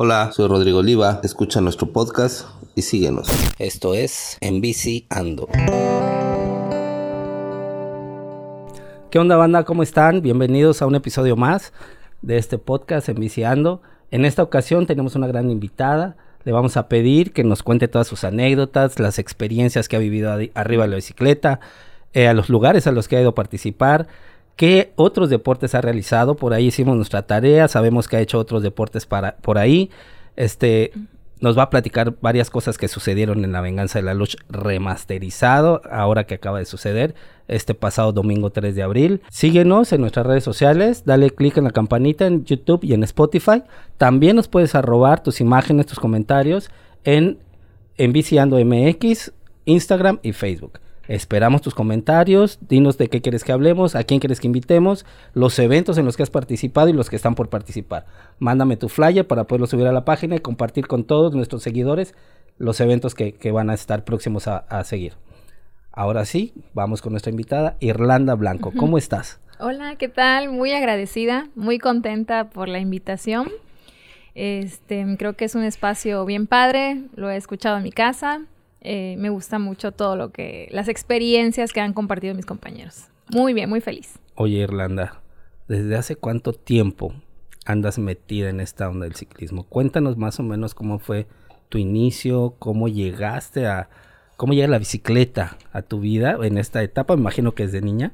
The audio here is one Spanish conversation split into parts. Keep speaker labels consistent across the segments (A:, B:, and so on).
A: Hola, soy Rodrigo Oliva, escucha nuestro podcast y síguenos. Esto es En Bici Ando.
B: ¿Qué onda banda? ¿Cómo están? Bienvenidos a un episodio más de este podcast En Bici Ando. En esta ocasión tenemos una gran invitada. Le vamos a pedir que nos cuente todas sus anécdotas, las experiencias que ha vivido arriba de la bicicleta, eh, a los lugares a los que ha ido a participar, qué otros deportes ha realizado. Por ahí hicimos nuestra tarea, sabemos que ha hecho otros deportes para, por ahí. Este, nos va a platicar varias cosas que sucedieron en La Venganza de la Luz remasterizado, ahora que acaba de suceder, este pasado domingo 3 de abril. Síguenos en nuestras redes sociales, dale click en la campanita en YouTube y en Spotify. También nos puedes arrobar tus imágenes, tus comentarios en, en Viciando MX, Instagram y Facebook. Esperamos tus comentarios, dinos de qué quieres que hablemos, a quién quieres que invitemos, los eventos en los que has participado y los que están por participar. Mándame tu flyer para poderlo subir a la página y compartir con todos nuestros seguidores los eventos que, van a estar próximos a, seguir. Ahora sí, vamos con nuestra invitada, Irlanda Blanco. ¿Cómo estás?
C: Hola, ¿qué tal? Muy agradecida, muy contenta por la invitación. Este, creo que es un espacio bien padre, lo he escuchado en mi casa, eh, me gusta mucho todo lo que, las experiencias que han compartido mis compañeros. Muy bien, muy feliz.
B: Oye, Irlanda, ¿desde hace cuánto tiempo andas metida en esta onda del ciclismo? Cuéntanos más o menos cómo fue tu inicio, cómo llegaste a, cómo llega la bicicleta a tu vida en esta etapa, me imagino que es de niña.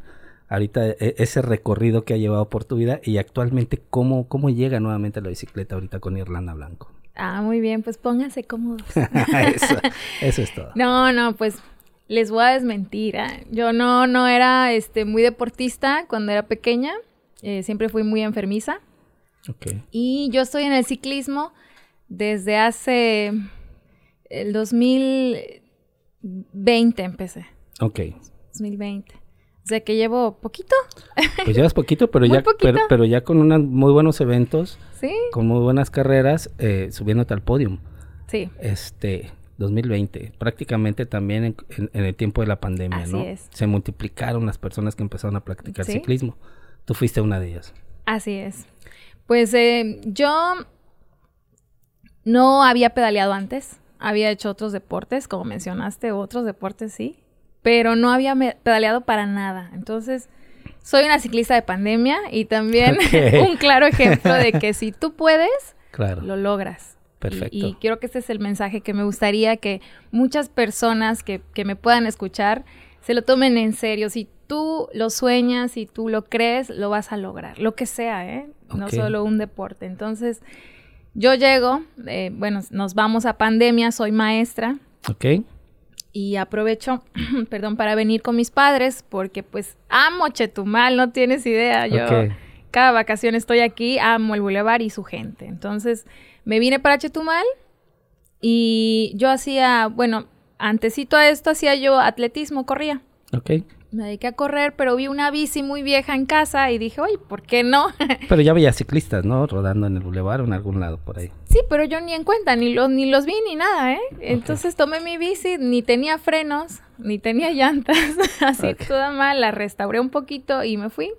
B: Ahorita e, ese recorrido que ha llevado por tu vida y actualmente cómo, cómo llega nuevamente la bicicleta ahorita con Irlanda Blanco.
C: Ah, muy bien, pues pónganse cómodos.
B: eso, eso, es todo.
C: No, no, pues les voy a desmentir. ¿ah? Yo no, no era este, muy deportista cuando era pequeña. Eh, siempre fui muy enfermiza. Okay. Y yo estoy en el ciclismo desde hace el 2020 empecé.
B: Ok.
C: 2020. O sea que llevo poquito.
B: Pues llevas poquito, pero ya Pero, ya con unos muy buenos eventos. Sí. Con muy buenas carreras, eh, subiéndote al podium.
C: Sí.
B: Este, 2020, prácticamente también en, el tiempo de la pandemia, ¿no? Es. Se multiplicaron las personas que empezaron a practicar ciclismo. Tú fuiste una de ellas.
C: Así es. Pues eh, yo no había pedaleado antes, había hecho otros deportes, como mencionaste, otros deportes sí, pero no había pedaleado para nada. Entonces, soy una ciclista de pandemia y también un claro ejemplo de que si tú puedes, lo logras.
B: Perfecto.
C: Y, quiero que este es el mensaje que me gustaría que muchas personas que, me puedan escuchar se lo tomen en serio. Si tú lo sueñas, y tú lo crees, lo vas a lograr. Lo que sea, ¿eh? No solo un deporte. Entonces, yo llego, eh, bueno, nos vamos a pandemia, soy maestra.
B: Ok
C: y aprovecho, perdón, para venir con mis padres porque pues amo Chetumal, no tienes idea, yo cada vacación estoy aquí, amo el bulevar y su gente. Entonces me vine para Chetumal y yo hacía, bueno, antesito a esto hacía yo atletismo, corría.
B: Ok
C: me dediqué a correr, pero vi una bici muy vieja en casa y dije, oye, ¿por qué no?
B: pero ya veía ciclistas, ¿no? Rodando en el bulevar o en algún lado por ahí.
C: Sí, pero yo ni en cuenta, ni los, ni los vi ni nada, ¿eh? Entonces tomé mi bici, ni tenía frenos, ni tenía llantas, así toda mal, la restauré un poquito y me fui.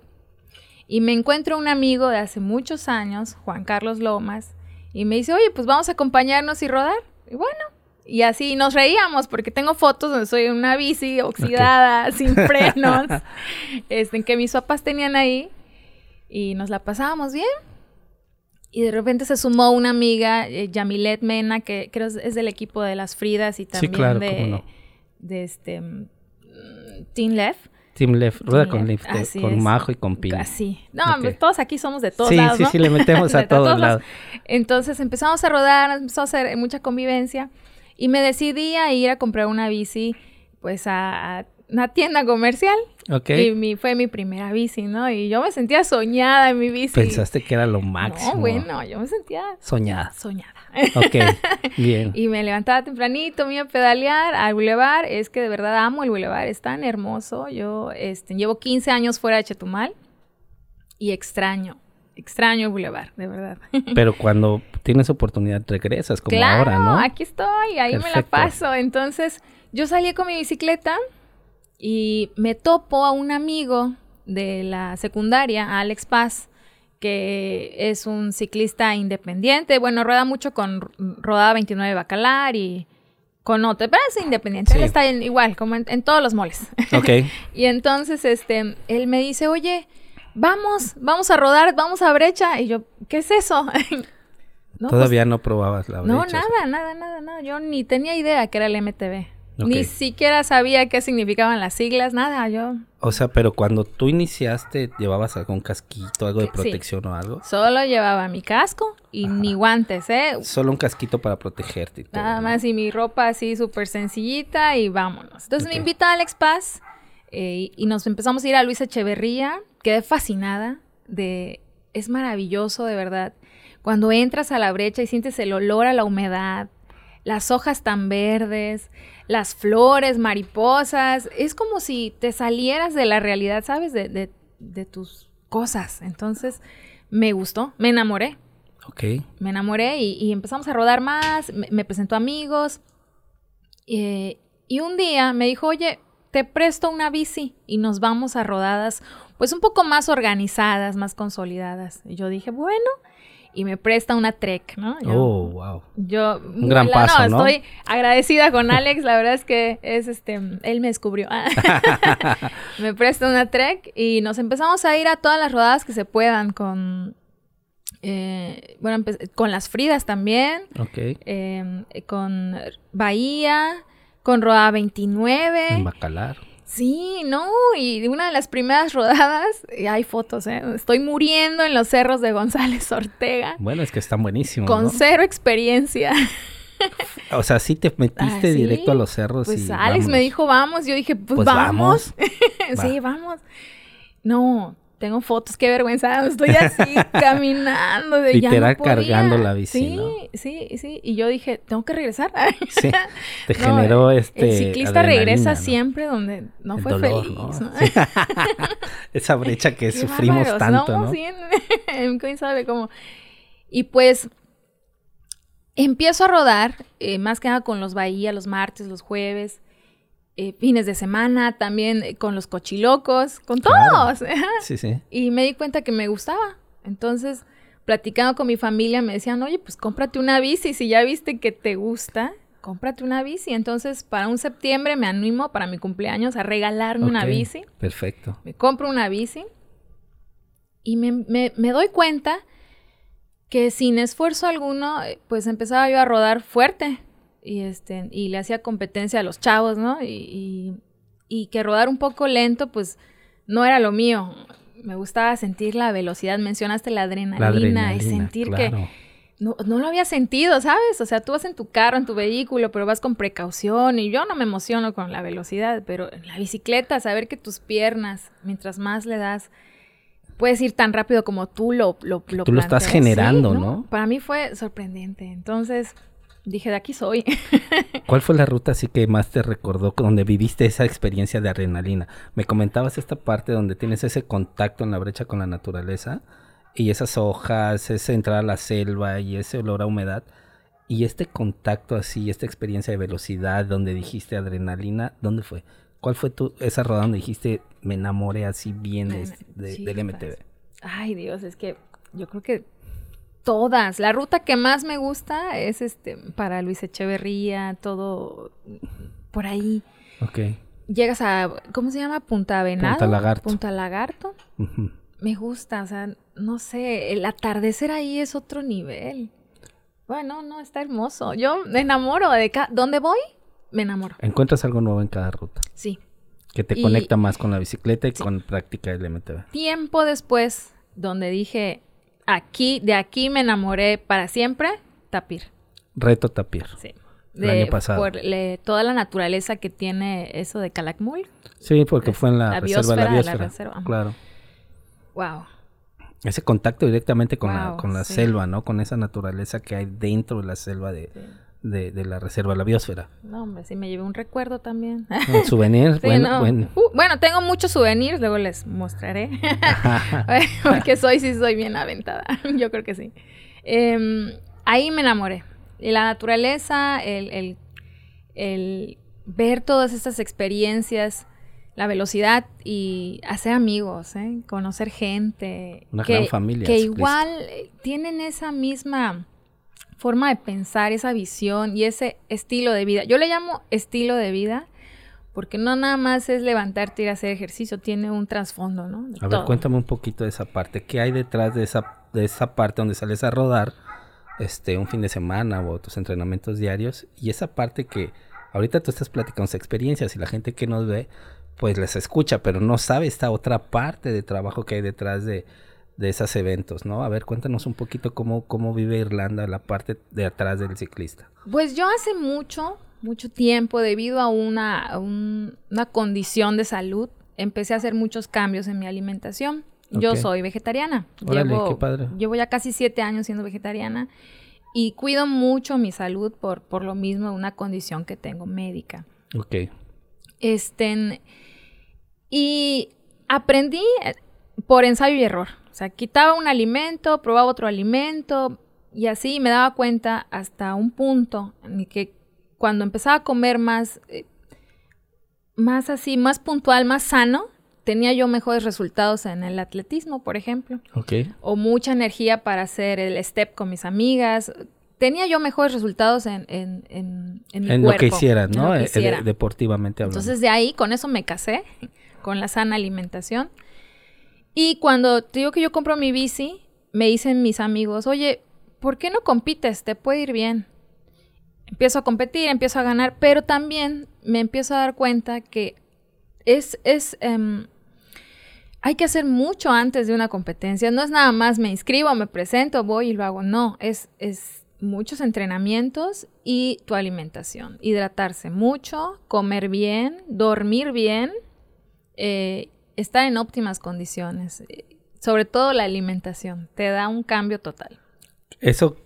C: Y me encuentro un amigo de hace muchos años, Juan Carlos Lomas, y me dice, oye, pues vamos a acompañarnos y rodar. Y bueno, y así nos reíamos porque tengo fotos donde soy una bici oxidada, sin frenos, este, que mis papás tenían ahí y nos la pasábamos bien. Y de repente se sumó una amiga, eh, Yamilet Mena, que creo es del equipo de las Fridas y también de, de este mm, Team Left.
B: Team Left, rueda con lift, con Majo y con Pino.
C: Así. No, pues, todos aquí somos de todos lados,
B: Sí, sí, sí, le metemos a todos lados.
C: Entonces empezamos a rodar, empezó a hacer mucha convivencia. Y me decidí a ir a comprar una bici, pues a, una tienda comercial.
B: Ok.
C: Y mi, fue mi primera bici, ¿no? Y yo me sentía soñada en mi bici.
B: Pensaste que era lo máximo.
C: No, bueno, yo me sentía...
B: Soñada.
C: Soñada.
B: Ok, bien.
C: y me levantaba tempranito, me iba a pedalear al bulevar. Es que de verdad amo el bulevar, es tan hermoso. Yo este, llevo 15 años fuera de Chetumal y extraño extraño Boulevard, de verdad.
B: Pero cuando tienes oportunidad regresas, como ahora, ¿no?
C: aquí estoy, ahí me la paso. Entonces, yo salí con mi bicicleta y me topo a un amigo de la secundaria, Alex Paz, que es un ciclista independiente. Bueno, rueda mucho con Rodada 29 Bacalar y con otro, pero es independiente. Él está igual, como en, todos los moles.
B: Ok.
C: y entonces, este, él me dice, oye, vamos, vamos a rodar, vamos a brecha. Y yo, ¿qué es eso?
B: Todavía pues no probabas la brecha.
C: No, nada, nada, nada, nada. Yo ni tenía idea que era el MTV. Ni siquiera sabía qué significaban las siglas, nada, yo.
B: O sea, pero cuando tú iniciaste, ¿llevabas algún casquito, algo de protección o algo?
C: Solo llevaba mi casco y ni guantes, ¿eh?
B: Solo un casquito para protegerte y todo.
C: Nada más y mi ropa así súper sencillita y vámonos. Entonces me invita a Alex Paz eh, y nos empezamos a ir a Luis Echeverría. Quedé fascinada de... Es maravilloso, de verdad. Cuando entras a la brecha y sientes el olor a la humedad, las hojas tan verdes, las flores, mariposas. Es como si te salieras de la realidad, ¿sabes? De, tus cosas. Entonces, me gustó, me enamoré.
B: Ok.
C: Me enamoré y, empezamos a rodar más, me, presentó amigos. Eh, y un día me dijo, oye, te presto una bici y nos vamos a rodadas, pues un poco más organizadas, más consolidadas. Y yo dije, bueno, y me presta una Trek, ¿no?
B: oh, wow.
C: Yo,
B: un gran paso,
C: no, Estoy agradecida con Alex, la verdad es que es este, él me descubrió. me presta una Trek y nos empezamos a ir a todas las rodadas que se puedan con, eh, bueno, con las Fridas también.
B: Ok.
C: Em, con Bahía, con Rodada 29.
B: En Bacalar.
C: Sí, no, y una de las primeras rodadas, y hay fotos, ¿eh? Estoy muriendo en los cerros de González Ortega.
B: Bueno, es que están buenísimos.
C: Con cero experiencia.
B: O sea, sí te metiste ah, directo a los cerros.
C: Pues Alex me dijo, vamos. Yo dije, pues, pues vamos. sí, vamos. No, tengo fotos, qué vergüenza. Estoy así caminando. De,
B: Literal cargando la bici.
C: Sí, sí, sí. Y yo dije, tengo que regresar.
B: sí, te generó este.
C: El ciclista regresa siempre donde no fue feliz.
B: Esa brecha que sufrimos tanto.
C: ¿no? Sí, ¿quién sabe cómo? Y pues empiezo a rodar, eh, más que nada con los Bahía, los martes, los jueves. Eh, fines de semana, también eh, con los cochilocos, con todos.
B: Sí, sí.
C: Y me di cuenta que me gustaba. Entonces, platicando con mi familia, me decían, oye, pues cómprate una bici. Si ya viste que te gusta, cómprate una bici. Entonces, para un septiembre me animo para mi cumpleaños a regalarme una bici.
B: Perfecto.
C: Me compro una bici y me, me, me doy cuenta que sin esfuerzo alguno, eh, pues empezaba yo a rodar fuerte y, este, y le hacía competencia a los chavos, ¿no? Y, y, que rodar un poco lento, pues no era lo mío. Me gustaba sentir la velocidad, mencionaste la adrenalina, y sentir que no, no, lo había sentido, ¿sabes? O sea, tú vas en tu carro, en tu vehículo, pero vas con precaución y yo no me emociono con la velocidad, pero en la bicicleta, saber que tus piernas, mientras más le das, puedes ir tan rápido como tú lo lo,
B: lo Tú lo estás generando, ¿no?
C: Para mí fue sorprendente. Entonces, dije, de aquí soy.
B: ¿Cuál fue la ruta así que más te recordó donde viviste esa experiencia de adrenalina? Me comentabas esta parte donde tienes ese contacto en la brecha con la naturaleza y esas hojas, ese entrar a la selva y ese olor a humedad. Y este contacto así, esta experiencia de velocidad donde dijiste adrenalina, ¿dónde fue? ¿Cuál fue tu, esa ruta donde dijiste me enamoré así bien de, del MTV?
C: Ay Dios, es que yo creo que todas. La ruta que más me gusta es este para Luis Echeverría, todo por ahí.
B: Ok.
C: Llegas a, ¿cómo se llama? Punta Venado.
B: Punta Lagarto.
C: Punta Lagarto. Me gusta, o sea, no sé, el atardecer ahí es otro nivel. Bueno, no, está hermoso. Yo me enamoro de cada... ¿Dónde voy? Me enamoro.
B: ¿Encuentras algo nuevo en cada ruta?
C: Sí.
B: Que te conecta más con la bicicleta y con práctica del MTV.
C: Tiempo después, donde dije, aquí, de aquí me enamoré para siempre, Tapir.
B: Reto Tapir.
C: Sí.
B: El año pasado.
C: Por toda la naturaleza que tiene eso de Calakmul.
B: Sí, porque fue en la, reserva de la biosfera. Claro.
C: Wow.
B: Ese contacto directamente con la, con la selva, ¿no? Con esa naturaleza que hay dentro de la selva de, de, la reserva de la biosfera.
C: No, hombre, sí me llevé un recuerdo también.
B: Un souvenir, bueno, bueno.
C: Uh, bueno. tengo muchos souvenirs, luego les mostraré. Porque soy, sí soy bien aventada. Yo creo que sí. Em, ahí me enamoré. Y la naturaleza, el, el, el ver todas estas experiencias la velocidad y hacer amigos, ¿eh? conocer gente.
B: Una
C: que,
B: gran familia.
C: Que igual eh, tienen esa misma forma de pensar, esa visión y ese estilo de vida. Yo le llamo estilo de vida porque no nada más es levantarte y ir a hacer ejercicio, tiene un trasfondo, ¿no? De
B: A ver, cuéntame un poquito de esa parte. ¿Qué hay detrás de esa, de esa parte donde sales a rodar este, un fin de semana o tus entrenamientos diarios? Y esa parte que ahorita tú estás platicando experiencias y la gente que nos ve, pues les escucha, pero no sabe esta otra parte de trabajo que hay detrás de, de esos eventos, ¿no? A ver, cuéntanos un poquito cómo, cómo vive Irlanda la parte de atrás del ciclista.
C: Pues yo hace mucho, mucho tiempo, debido a una, a un- una condición de salud, empecé a hacer muchos cambios en mi alimentación. Yo soy vegetariana.
B: Órale,
C: llevo,
B: qué padre.
C: llevo ya casi siete años siendo vegetariana y cuido mucho mi salud por, por lo mismo de una condición que tengo médica.
B: Ok.
C: Este, y aprendí eh, por ensayo y error. O sea, quitaba un alimento, probaba otro alimento y así me daba cuenta hasta un punto en el que cuando empezaba a comer más, eh, más así, más puntual, más sano, tenía yo mejores resultados en el atletismo, por ejemplo
B: Ok.
C: o mucha energía para hacer el step con mis amigas. Tenía yo mejores resultados en, en, en, en mi
B: lo que hicieras,
C: lo
B: ¿no?
C: que
B: Eh, eh,
C: hiciera.
B: deportivamente hablando.
C: Entonces de ahí, con eso me casé, con la sana alimentación. Y cuando te digo que yo compro mi bici, me dicen mis amigos, oye, ¿por qué no compites? Te puede ir bien. Empiezo a competir, empiezo a ganar, pero también me empiezo a dar cuenta que es, es, em, hay que hacer mucho antes de una competencia. No es nada más me inscribo, me presento, voy y lo hago. No, es, es muchos entrenamientos y tu alimentación. Hidratarse mucho, comer bien, dormir bien, eh, estar en óptimas condiciones. Sobre todo la alimentación, te da un cambio total.
B: Eso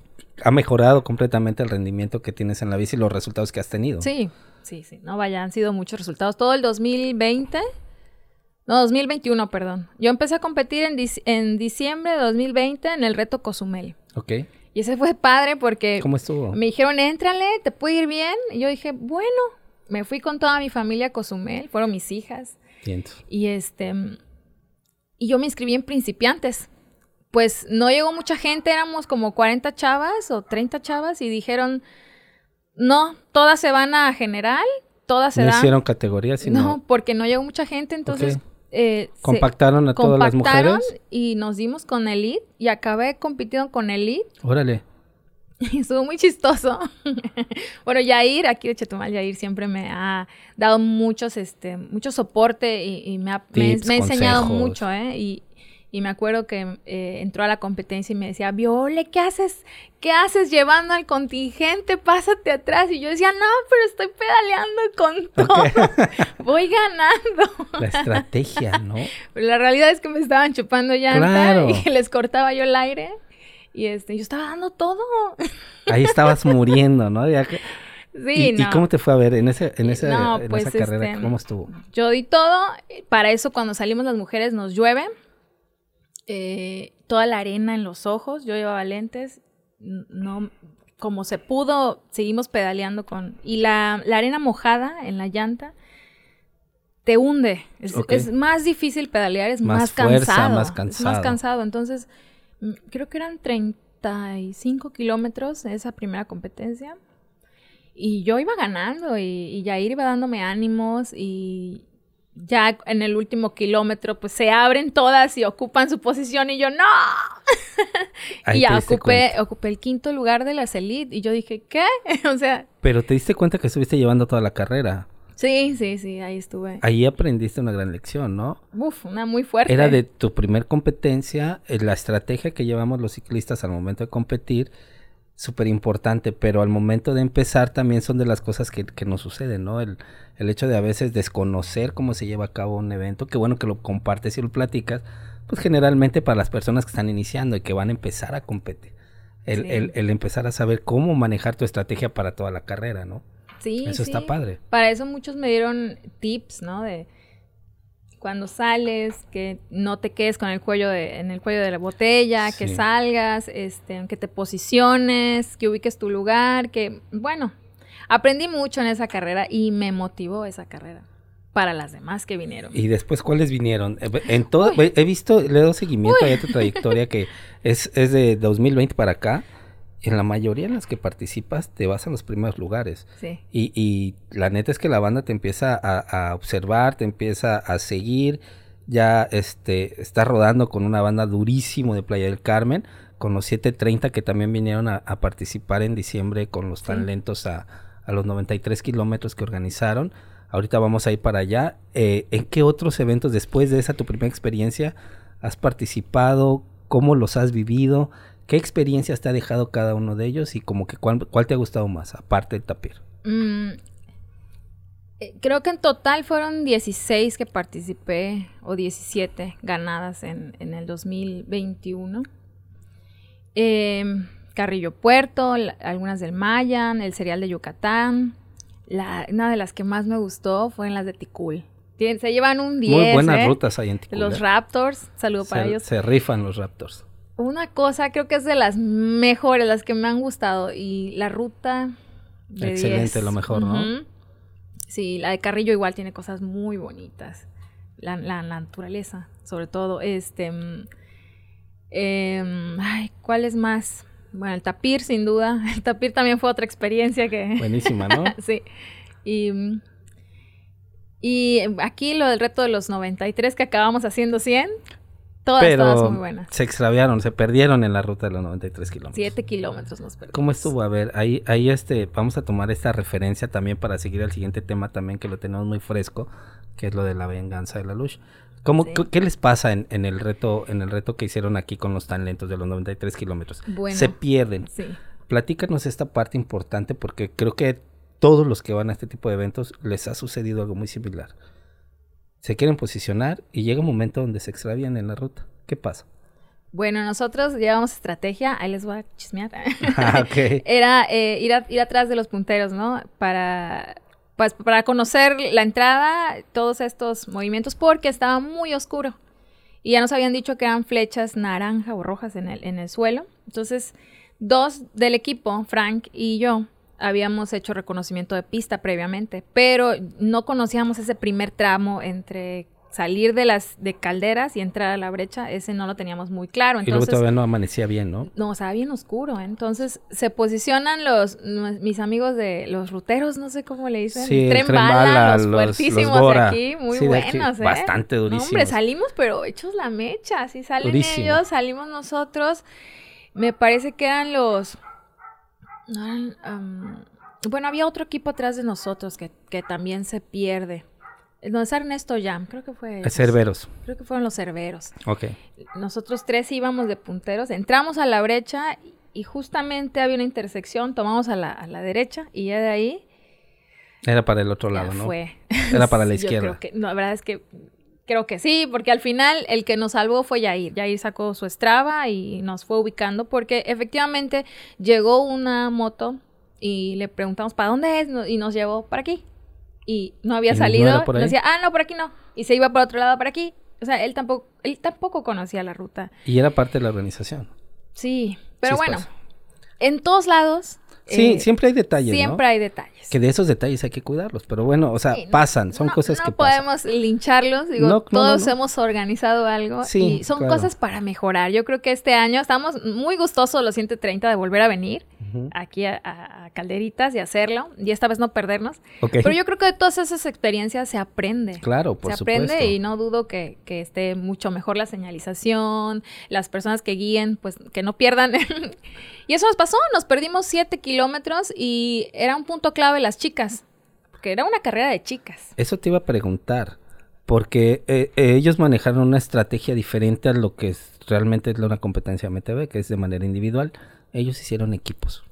B: ha mejorado completamente el rendimiento que tienes en la bici y los resultados que has tenido.
C: Sí, sí, sí. No vaya, han sido muchos resultados. Todo el 2020, no, 2021, perdón. Yo empecé a competir en, dic- en diciembre de 2020 en el reto Cozumel.
B: Ok.
C: Y ese fue padre porque
B: ¿Cómo estuvo?
C: me dijeron, éntrale, te puede ir bien. Y yo dije, bueno, me fui con toda mi familia a Cozumel, fueron mis hijas. Y este, y yo me inscribí en principiantes. Pues no llegó mucha gente, éramos como 40 chavas o 30 chavas y dijeron, no, todas se van a general, todas se
B: No
C: dan.
B: hicieron categorías, sino
C: No, porque no llegó mucha gente, entonces eh,
B: compactaron a todas las mujeres.
C: y nos dimos con Elite y acabé compitiendo con Elite
B: Órale.
C: estuvo muy chistoso. bueno, Yair, aquí de Chetumal, Yair siempre me ha dado muchos, este, mucho soporte y, y me, ha, me-
B: Tips,
C: me ha enseñado mucho, ¿eh? Y, y me acuerdo que eh, entró a la competencia y me decía, Viole, ¿qué haces? ¿Qué haces llevando al contingente? Pásate atrás. Y yo decía, no, pero estoy pedaleando con todo. Voy ganando.
B: La estrategia, ¿no?
C: Pero la realidad es que me estaban chupando llanta
B: Claro.
C: y les cortaba yo el aire. Y este, yo estaba dando todo.
B: Ahí estabas muriendo, ¿no? Ya que-
C: Sí,
B: ¿Y, cómo te fue a ver en ese, en ese,
C: No,
B: en
C: pues,
B: esa carrera?
C: este,
B: ¿Cómo estuvo?
C: Yo di todo. Para eso, cuando salimos las mujeres, nos llueve. Eh, toda la arena en los ojos. Yo llevaba lentes. No, como se pudo, seguimos pedaleando con. Y la, la arena mojada en la llanta te hunde. Es, es más difícil pedalear, es
B: Más
C: más,
B: fuerza,
C: cansado.
B: más
C: Es
B: cansado.
C: más cansado. Entonces, creo que eran 35 kilómetros esa primera competencia. Y yo iba ganando y, y Yair iba dándome ánimos y ya en el último kilómetro pues se abren todas y ocupan su posición y yo no. Y ya ocupé, ocupé el quinto lugar de las elite y yo dije, ¿qué? o sea,
B: Pero te diste cuenta que estuviste llevando toda la carrera.
C: Sí, sí, sí, ahí estuve.
B: Ahí aprendiste una gran lección, ¿no?
C: Uf, una muy fuerte.
B: Era de tu primer competencia, eh, la estrategia que llevamos los ciclistas al momento de competir, súper importante, pero al momento de empezar también son de las cosas que, que nos suceden, ¿no? El, el hecho de a veces desconocer cómo se lleva a cabo un evento, que bueno que lo compartes y lo platicas, pues generalmente para las personas que están iniciando y que van a empezar a competir. El,
C: Sí.
B: el- el empezar a saber cómo manejar tu estrategia para toda la carrera, ¿no?
C: Sí,
B: Eso está padre.
C: Para eso muchos me dieron tips, ¿no? De cuando sales, que no te quedes con el cuello de, en el cuello de la botella, que salgas, este, que te posiciones, que ubiques tu lugar, que, bueno, aprendí mucho en esa carrera y me motivó esa carrera. para las demás que vinieron.
B: ¿Y después cuáles vinieron? Eh, en todo, he visto, le dado seguimiento a tu trayectoria que es, es de 2020 para acá. En la mayoría en las que participas te vas a los primeros lugares.
C: Sí.
B: Y, y la neta es que la banda te empieza a, a observar, te empieza a seguir. Ya este, está rodando con una banda durísimo de Playa del Carmen, con los 730 que también vinieron a, a participar en diciembre con los tan lentos a, a los 93 kilómetros que organizaron. Ahorita vamos a ir para allá. Eh, ¿En qué otros eventos después de esa tu primera experiencia has participado? ¿Cómo los has vivido? ¿Qué experiencias te ha dejado cada uno de ellos? Y como que cuál, cuál te ha gustado más, aparte del tapir.
C: Mm, eh, creo que en total fueron 16 que participé, o 17 ganadas en, en el 2021. Eh, Carrillo Puerto, la, algunas del Mayan, el cereal de Yucatán. La, una de las que más me gustó fue en las de Ticul. Se llevan un 10.
B: Muy buenas
C: ¿eh?
B: rutas ahí en Ticul.
C: Los
B: ¿eh?
C: Raptors, saludo para
B: se,
C: ellos.
B: se rifan los Raptors.
C: Una cosa, creo que es de las mejores, las que me han gustado. Y la ruta. De
B: Excelente,
C: 10.
B: lo mejor, ¿no?
C: Sí, la de Carrillo igual tiene cosas muy bonitas. La, la naturaleza, sobre todo. Este. mm, em, ay, ¿cuál es más? Bueno, el tapir, sin duda. El tapir también fue otra experiencia que.
B: Buenísima, ¿no?
C: sí. Y. Y aquí lo del reto de los 93 que acabamos haciendo 100. Todas, todas muy
B: Pero
C: buenas.
B: se extraviaron, se perdieron en la ruta de los 93 kilómetros.
C: 7 kilómetros nos perdimos.
B: ¿Cómo estuvo? A ver, ahí, ahí este, vamos a tomar esta referencia también para seguir al siguiente tema también que lo tenemos muy fresco, que es lo de la venganza de la luz. ¿Cómo,
C: Sí.
B: qué, qué les pasa en, en el reto, en el reto que hicieron aquí con los tan lentos de los 93 kilómetros?
C: Bueno.
B: Se pierden.
C: Sí.
B: Platícanos esta parte importante porque creo que todos los que van a este tipo de eventos les ha sucedido algo muy similar. Se quieren posicionar y llega un momento donde se extravían en la ruta. ¿Qué pasa?
C: Bueno, nosotros llevamos estrategia, ahí les voy a chismear.
B: Ah, ok.
C: Era eh, ir, a- ir atrás de los punteros, ¿no? Para, pues, para conocer la entrada, todos estos movimientos, porque estaba muy oscuro. Y ya nos habían dicho que eran flechas naranja o rojas en el, en el suelo. Entonces, dos del equipo, Frank y yo, habíamos hecho reconocimiento de pista previamente, pero no conocíamos ese primer tramo entre salir de las de calderas y entrar a la brecha, ese no lo teníamos muy claro.
B: y luego
C: Entonces,
B: todavía no amanecía bien, ¿no?
C: no, estaba bien oscuro. ¿eh? Entonces se posicionan los mis amigos de los ruteros, no sé cómo le dicen.
B: Sí,
C: tren,
B: Tren
C: bala,
B: Bala,
C: los,
B: los-
C: fuertísimos
B: los Bora.
C: de aquí, muy
B: Sí, de aquí,
C: buenos, ¿eh?
B: bastante
C: No,
B: durísimos.
C: hombre, salimos, pero hechos la mecha. Así salen
B: Durísimo.
C: ellos, salimos nosotros. Me parece que eran los. Bueno, había otro equipo atrás de nosotros que, que también se pierde. No, es Ernesto Jam, creo que fue. ellos.
B: Cerberos.
C: Creo que fueron los cerberos
B: Ok.
C: nosotros tres íbamos de punteros, entramos a la brecha y justamente había una intersección, tomamos a la, a la derecha y ya de ahí
B: Era para el otro lado, ¿no?
C: fue.
B: Era para la
C: yo
B: izquierda.
C: creo que, no, la verdad es que creo que sí, porque al final el que nos salvó fue Yair. Yair sacó su Strava y nos fue ubicando porque efectivamente llegó una moto y le preguntamos para dónde es No- y nos llevó para aquí. Y no había
B: ¿Y no
C: salido.
B: ahí?
C: decía, ah, no, por aquí no. Y se iba por otro lado para aquí. O sea, él tampoco, él tampoco conocía la ruta.
B: Y era parte de la organización.
C: Sí, pero bueno, en todos lados.
B: Sí,
C: eh,
B: siempre hay detalles,
C: siempre
B: ¿no?
C: hay detalles.
B: Que de esos detalles hay que cuidarlos. Pero bueno, o sea,
C: Sí, no-
B: pasan. Son
C: no-
B: cosas
C: no
B: que pasan.
C: podemos lincharlos, digo,
B: No, no,
C: todos
B: no, no.
C: hemos organizado algo
B: Sí,
C: y son
B: claro.
C: cosas para mejorar. Yo creo que este año estamos muy gustosos los 130 de volver a venir
B: Ujú.
C: aquí a, a- Calderitas y hacerlo y esta vez no perdernos.
B: Ok.
C: Pero yo creo que de todas esas experiencias se aprende.
B: Claro, por
C: se aprende
B: supuesto.
C: y no dudo que, que esté mucho mejor la señalización, las personas que guíen, pues que no pierdan. y eso nos pasó, nos perdimos 7 kilómetros y era un punto clave las chicas, porque era una carrera de chicas.
B: Eso te iba a preguntar. Porque eh, eh, ellos manejaron una estrategia diferente a lo que es, realmente es una competencia MTV, que es de manera individual. Ellos hicieron equipos.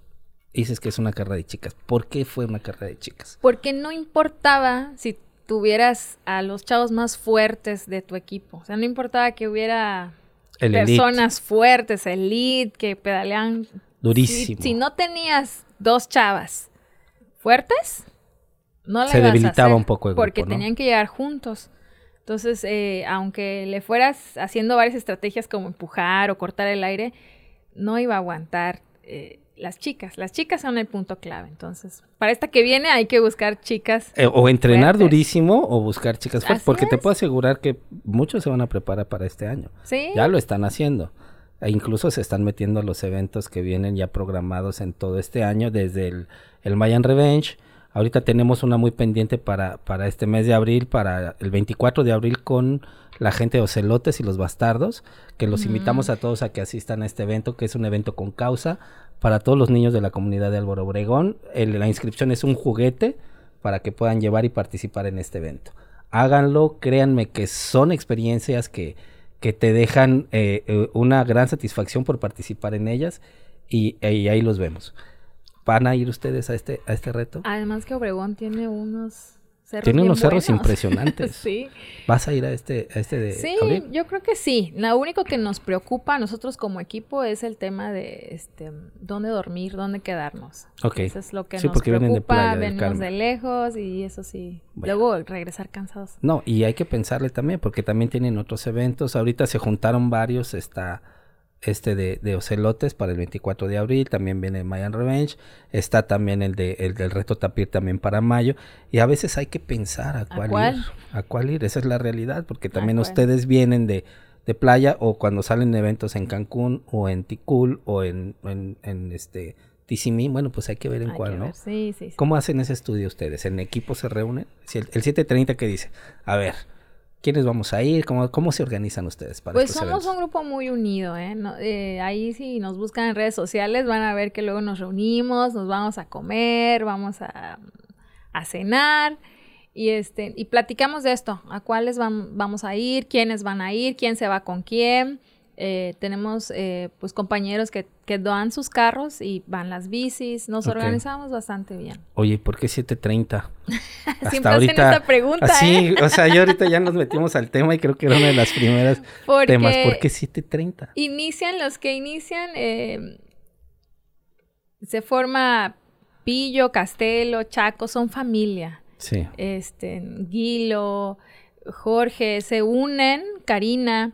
B: Dices que es una carrera de chicas. ¿Por qué fue una carrera de chicas?
C: Porque no importaba si tuvieras a los chavos más fuertes de tu equipo, o sea, no importaba que hubiera
B: El
C: personas fuertes, elite, que pedalean
B: Durísimo.
C: Si, si no tenías dos chavas fuertes, no la
B: Se
C: ibas a
B: debilitaba
C: hacer,
B: un poco el
C: Porque
B: grupo, ¿no?
C: tenían que llegar juntos. Entonces, eh, aunque le fueras haciendo varias estrategias como empujar o cortar el aire, no iba a aguantar eh, las chicas. Las chicas son el punto clave. Entonces, para esta que viene hay que buscar chicas.
B: Eh, o entrenar durísimo o buscar chicas fuertes. Porque te puedo asegurar que muchos se van a preparar para este año.
C: Sí.
B: Ya lo están haciendo. E incluso se están metiendo a los eventos que vienen ya programados en todo este año, desde el, el Mayan Revenge. Ahorita tenemos una muy pendiente para, para este mes de abril, para el 24 de abril con la gente de Ocelotes y los Bastardos, que los invitamos a todos a que asistan a este evento, que es un evento con causa para todos los niños de la comunidad de Álvaro Obregón. la inscripción es un juguete para que puedan llevar y participar en este evento. Háganlo, créanme que son experiencias que, que te dejan eh, eh, una gran satisfacción por participar en ellas y, y, ahí los vemos. ¿Van a ir ustedes a este, a este reto?
C: Además que Obregón tiene unos
B: tiene unos cerros impresionantes.
C: sí.
B: ¿Vas a ir a este, a este de
C: Sí, yo creo que sí. Lo único que nos preocupa a nosotros como equipo es el tema de este dónde dormir, dónde quedarnos.
B: Ok.
C: Eso es lo que nos preocupa. Venimos de lejos y eso sí. Luego regresar cansados.
B: No, y hay que pensarle también, porque también tienen otros eventos. Ahorita se juntaron varios, está este de, de, Ocelotes para el 24 de abril, también viene Mayan Revenge, está también el, de, el del reto tapir también para mayo, y a veces hay que pensar a cuál, ir, a cuál ir, esa es la realidad, porque también ustedes vienen de, de, playa o cuando salen eventos en Cancún o en Ticul o en, en, este Tizimí, bueno, pues hay que ver en cuál, ¿no?
C: Sí, sí,
B: ¿Cómo hacen ese estudio ustedes? ¿En equipo se reúnen? el, el 730 que dice, a ver, ¿Quiénes vamos a ir? ¿Cómo, cómo se organizan ustedes para
C: Pues somos un grupo muy unido, ¿eh? ¿eh? Ahí si nos buscan en redes sociales van a ver que luego nos reunimos, nos vamos a comer, vamos a, a cenar y este y platicamos de esto, a cuáles vamos a ir, quiénes van a ir, quién se va con quién. Eh, tenemos eh, pues compañeros que, que dan sus carros y van las bicis. Nos organizamos bastante bien.
B: Oye, ¿por qué 730?
C: Siempre ahorita, esta pregunta.
B: Así, ¿eh? o sea, yo ahorita ya nos metimos al tema y creo que era una de las primeras temas. ¿Por qué 730?
C: Inician los que inician. se forma Pillo, Castelo, Chaco, son familia.
B: Sí.
C: Este, Guilo, Jorge, se unen, Karina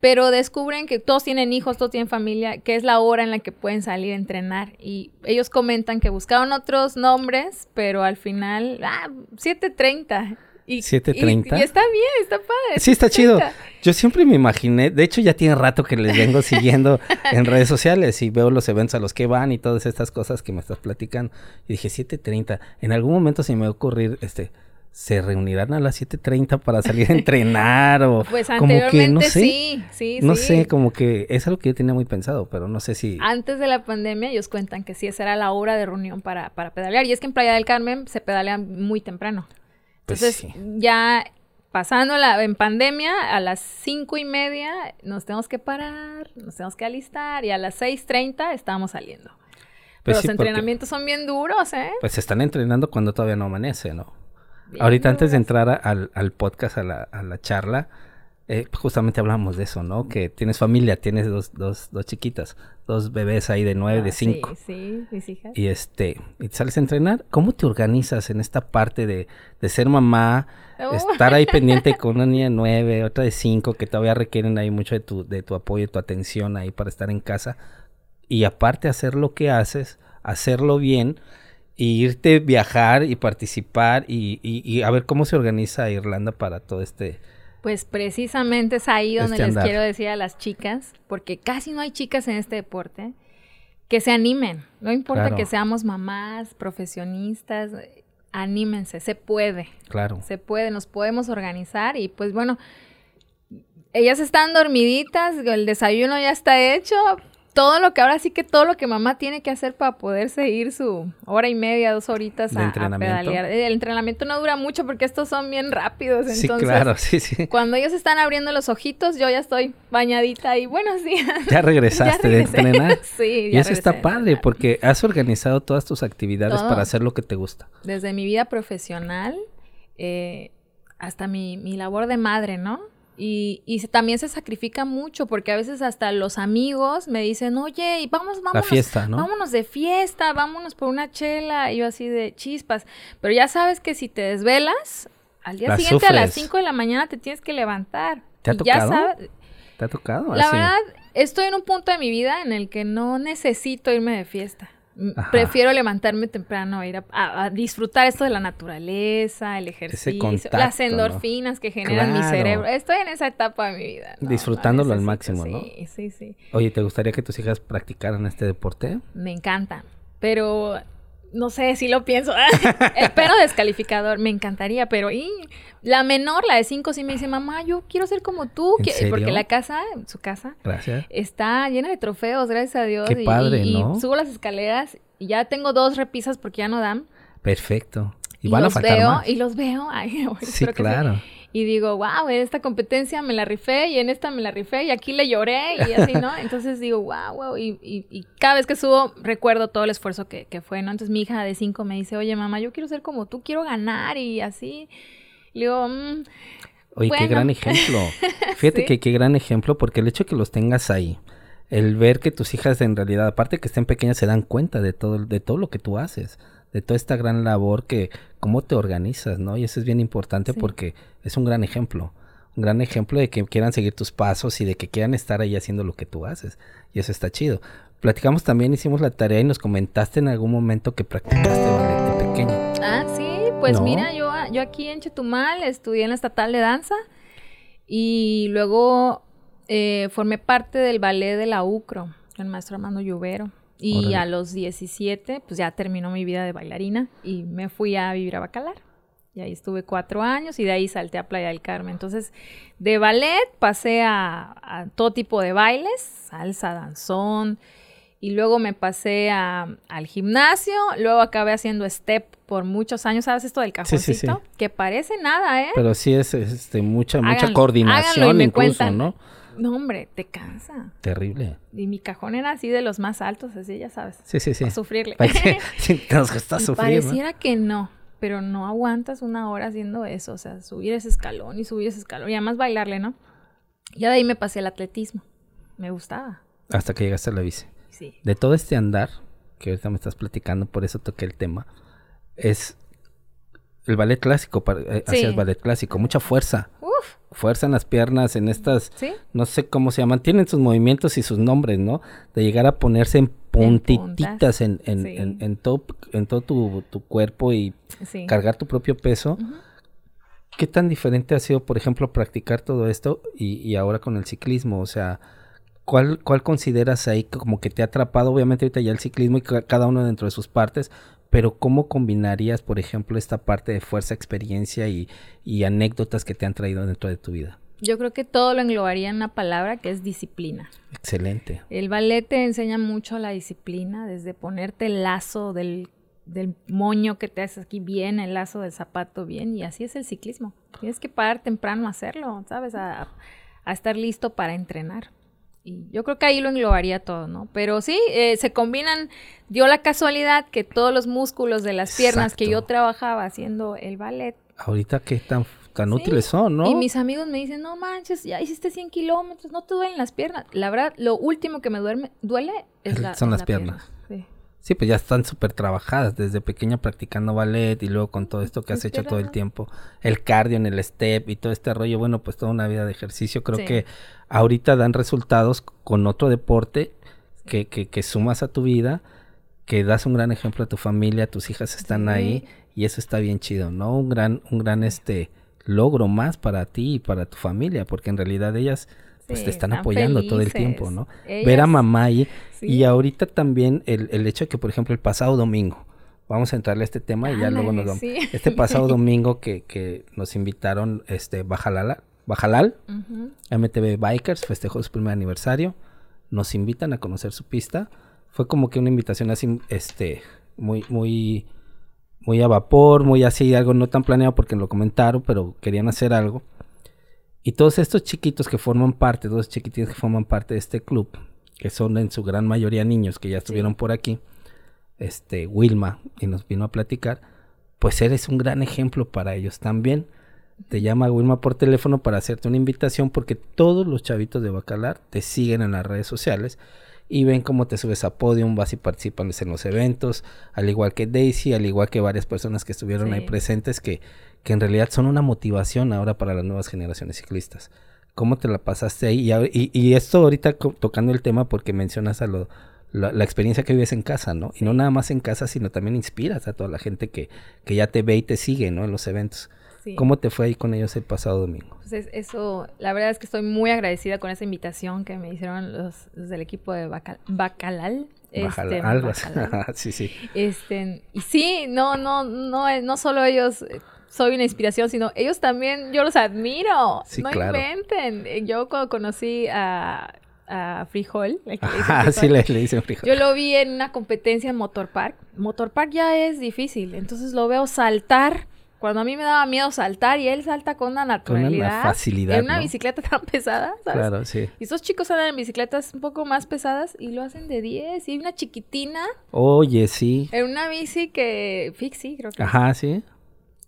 C: pero descubren que todos tienen hijos, todos tienen familia, que es la hora en la que pueden salir a entrenar. Y ellos comentan que buscaban otros nombres, pero al final, ah, 7.30. Y,
B: 7.30.
C: Y, está bien, está padre.
B: Sí, está chido. Yo siempre me imaginé, de hecho ya tiene rato que les vengo siguiendo en redes sociales y veo los eventos a los que van y todas estas cosas que me estás platicando. Y dije, 7.30. En algún momento se me va a ocurrir, este, se reunirán a las 7.30 para salir a entrenar o
C: pues como que no sé sí, sí,
B: no sé como que es algo que yo tenía muy pensado pero no sé si
C: antes de la pandemia ellos cuentan que sí esa era la hora de reunión para, para pedalear y es que en Playa del Carmen se pedalea muy temprano. Pues entonces ya pasándola en pandemia a las cinco y media nos tenemos que parar nos tenemos que alistar y a las 6.30 estamos saliendo. Pues pero los entrenamientos son bien duros eh
B: pues se están entrenando cuando todavía no amanece no Ahorita antes de entrar al, al podcast, a la, a la charla, eh, justamente hablamos de eso, ¿no? Que tienes familia, tienes dos, dos, dos chiquitas, dos bebés ahí de nueve, de ah, cinco.
C: Sí, sí, mis hijas.
B: Y este, y sales a entrenar. ¿Cómo te organizas en esta parte de, de ser mamá, oh. estar ahí pendiente con una niña de nueve, otra de cinco, que todavía requieren ahí mucho de tu, de tu apoyo, de tu atención ahí para estar en casa? Y aparte hacer lo que haces, hacerlo bien y irte viajar y participar y, a ver cómo se organiza Irlanda para todo este...
C: Pues precisamente es ahí donde este les quiero decir a las chicas, porque casi no hay chicas en este deporte, que se animen. No importa que seamos mamás, profesionistas, anímense, se puede.
B: Claro.
C: Se puede, nos podemos organizar y pues bueno, ellas están dormiditas, el desayuno ya está hecho, todo lo que ahora sí que todo lo que mamá tiene que hacer para poder seguir su hora y media, dos horitas a, pedalear. El entrenamiento no dura mucho porque estos son bien rápidos. Entonces,
B: sí, claro, sí, sí.
C: Cuando ellos están abriendo los ojitos, yo ya estoy bañadita y buenos días.
B: Ya regresaste de entrenar.
C: sí,
B: ya Y eso está padre porque has organizado todas tus actividades para hacer lo que te gusta.
C: Desde mi vida profesional eh, hasta mi, mi labor de madre, ¿no? Y, y también se sacrifica mucho porque a veces hasta los amigos me dicen, oye, vamos, vámonos,
B: fiesta, ¿no?
C: vámonos de fiesta, vámonos por una chela. Y yo así de chispas. Pero ya sabes que si te desvelas, al día siguiente a las 5 de la mañana te tienes que levantar.
B: ¿Te ha tocado?
C: Ya sabes,
B: ¿Te ha tocado?
C: La
B: Así.
C: verdad, estoy en un punto de mi vida en el que no necesito irme de fiesta.
B: Ajá.
C: Prefiero levantarme temprano, ir a, a- a disfrutar esto de la naturaleza, el ejercicio,
B: contacto,
C: las
B: ¿no?
C: endorfinas que generan mi cerebro. Estoy en esa etapa de mi vida. ¿no?
B: Disfrutándolo
C: Lo
B: al máximo, ¿no?
C: Sí, sí, sí.
B: Oye, ¿te gustaría que tus hijas practicaran este deporte?
C: Me encanta. Pero no sé si lo pienso. el descalificador, me encantaría, pero y la menor, la de cinco, sí me dice, mamá, yo quiero ser como tú.
B: ¿En
C: que-
B: serio?
C: Porque la casa, su casa,
B: Gracias.
C: está llena de trofeos, gracias a Dios.
B: Qué
C: y-
B: padre,
C: y, y
B: ¿no?
C: subo las escaleras y ya tengo dos repisas porque ya no dan.
B: Perfecto. Y,
C: Y,
B: van a
C: los
B: faltar
C: veo,
B: más.
C: y los veo. Ay,
B: Sí, claro.
C: Y digo, wow, en esta competencia me la rifé y en esta me la rifé y aquí le lloré y así, ¿no? Entonces digo, wow, wow. Y, y- y cada vez que subo recuerdo todo el esfuerzo que, que fue, ¿no? Entonces mi hija de cinco me dice, oye, mamá, yo quiero ser como tú, quiero ganar y así. Le digo, "Mm,
B: Oye, qué gran ejemplo. Fíjate
C: Sí.
B: que qué gran ejemplo, porque el hecho de que los tengas ahí, el ver que tus hijas en realidad, aparte que estén pequeñas, se dan cuenta de todo, de todo lo que tú haces, de toda esta gran labor que, cómo te organizas, ¿no? Y eso es bien importante
C: Sí.
B: porque es un gran ejemplo. Un gran ejemplo de que quieran seguir tus pasos y de que quieran estar ahí haciendo lo que tú haces. Y eso está chido. Platicamos también, hicimos la tarea y nos comentaste en algún momento que practicaste ballet de pequeña.
C: Ah, sí, pues
B: No.
C: mira, yo, yo aquí en Chetumal estudié en la estatal de danza y luego eh, formé parte del ballet de la UCRO, el maestro Armando Lluvero. Y
B: Órale.
C: a los 17, pues ya terminó mi vida de bailarina y me fui a vivir a Bacalar. Y ahí estuve cuatro años y de ahí salté a Playa del Carmen. Entonces, de ballet pasé a, a todo tipo de bailes, salsa, danzón, y luego me pasé a- al gimnasio, luego acabé haciendo step por muchos años, ¿sabes esto del
B: Sí, sí, sí.
C: cajoncito? Que parece nada, ¿eh?
B: Pero sí es este, mucha, mucha
C: Háganlo,
B: coordinación incluso,
C: cuentan.
B: ¿no?
C: No, hombre, te cansa.
B: Terrible.
C: Y mi cajón era así de los más altos, así, ya sabes.
B: Sí, sí, sí.
C: A sufrirle.
B: Sí, nos ¿no?
C: pareciera que no, pero no aguantas una hora haciendo eso, o sea, subir ese escalón y subir ese escalón y además bailarle, ¿no? Ya de ahí me pasé al atletismo. Me gustaba.
B: Hasta que llegaste a la bici.
C: Sí.
B: De todo este andar, que ahorita me estás platicando, por eso toqué el tema, es el ballet clásico, para- eh,
C: Sí.
B: hacías ballet clásico, mucha fuerza,
C: Uf,
B: fuerza en las piernas, en estas,
C: ¿sí?
B: no sé cómo se llaman, tienen sus movimientos y sus nombres, ¿no? De llegar a ponerse en puntititas en, en,
C: sí.
B: en- en todo, en todo tu, tu cuerpo y cargar tu propio peso. ¿Qué tan diferente ha sido, por ejemplo, practicar todo esto y, y ahora con el ciclismo? O sea, ¿cuál, ¿cuál consideras ahí como que te ha atrapado? Obviamente ahorita ya el ciclismo y ca- cada uno dentro de sus partes, pero ¿cómo combinarías, por ejemplo, esta parte de fuerza, experiencia y, y anécdotas que te han traído dentro de tu vida?
C: Yo creo que todo lo englobaría en una palabra que es disciplina.
B: Excelente.
C: El ballet te enseña mucho la disciplina, desde ponerte el lazo del, del moño que te haces aquí bien, el lazo del zapato bien, y así es el ciclismo. Tienes que parar temprano a hacerlo, ¿sabes? A, a estar listo para entrenar. Y yo creo que ahí lo englobaría todo, ¿no? Pero sí, eh, se combinan, dio la casualidad que todos los músculos de las piernas que yo trabajaba haciendo el ballet,
B: Ahorita qué tan, tan
C: Sí.
B: útiles son, ¿no?
C: y mis amigos me dicen, no manches, ya hiciste 100 kilómetros, no te duelen las piernas. La verdad, lo último que me duerme, duele es
B: Es-
C: la,
B: son
C: es
B: las
C: la
B: piernas.
C: pierna. Sí.
B: Pues ya están súper trabajadas desde pequeña practicando ballet y luego con todo esto que has
C: Es
B: hecho todo el tiempo, el cardio en el step y todo este rollo, bueno, pues toda una vida de ejercicio, creo
C: Sí.
B: que ahorita dan resultados con otro deporte que, que, que sumas a tu vida, que das un gran ejemplo a tu familia, tus hijas están
C: Sí.
B: ahí y eso está bien chido, ¿no? Un gran, un gran este logro más para ti y para tu familia, porque en realidad ellas pues te están
C: están
B: apoyando todo el tiempo, ¿no? Ver a mamá ahí y ahorita también el, el hecho de que, por ejemplo, el pasado domingo, vamos a entrarle a este tema y ya luego nos vamos.
C: sí.
B: Este pasado domingo que, que nos invitaron este Bajalala, Bajalal,
C: Ujú.
B: MTV Bikers, festejó su primer aniversario, nos invitan a conocer su pista. Fue como que una invitación así, este, muy, muy, muy a vapor, muy así, algo no tan planeado porque lo comentaron, pero querían hacer algo. Y todos estos chiquitos que forman parte, dos chiquitines que forman parte de este club, que son en su gran mayoría niños que ya estuvieron por aquí, este, Wilma, y nos vino a platicar, pues eres un gran ejemplo para ellos también. Te llama Wilma por teléfono para hacerte una invitación porque todos los chavitos de Bacalar te siguen en las redes sociales y ven cómo te subes a podium, vas y participas en los eventos, al igual que Daisy, al igual que varias personas que estuvieron ahí presentes que, que en realidad son una motivación ahora para las nuevas generaciones ciclistas. ¿Cómo te la pasaste ahí? Y, y, esto ahorita tocando el tema porque mencionas a lo, la, experiencia que vives en casa, ¿no? Y no nada más en casa, sino también inspiras a toda la gente que, que ya te ve y te sigue, ¿no? En los eventos. ¿Cómo te fue ahí con ellos el pasado domingo?
C: Pues eso, la verdad es que estoy muy agradecida con esa invitación que me hicieron los, del equipo de Bacalal.
B: Este, sí, sí.
C: Este, y sí, no, no, no, no solo ellos soy una inspiración, sino ellos también, yo los admiro. Sí, no inventen. Yo cuando conocí a, a Frijol,
B: ah, sí le, le dicen Frijol.
C: Yo lo vi en una competencia en Motor Park. Motor Park ya es difícil, entonces lo veo saltar cuando a mí me daba miedo saltar y él salta con una naturalidad. Con una
B: facilidad.
C: En una bicicleta tan pesada, ¿sabes?
B: Claro, sí.
C: Y esos chicos andan en bicicletas un poco más pesadas y lo hacen de 10. Y hay una chiquitina.
B: Oye, sí.
C: En una bici que. Fixie, creo que.
B: Ajá, sí.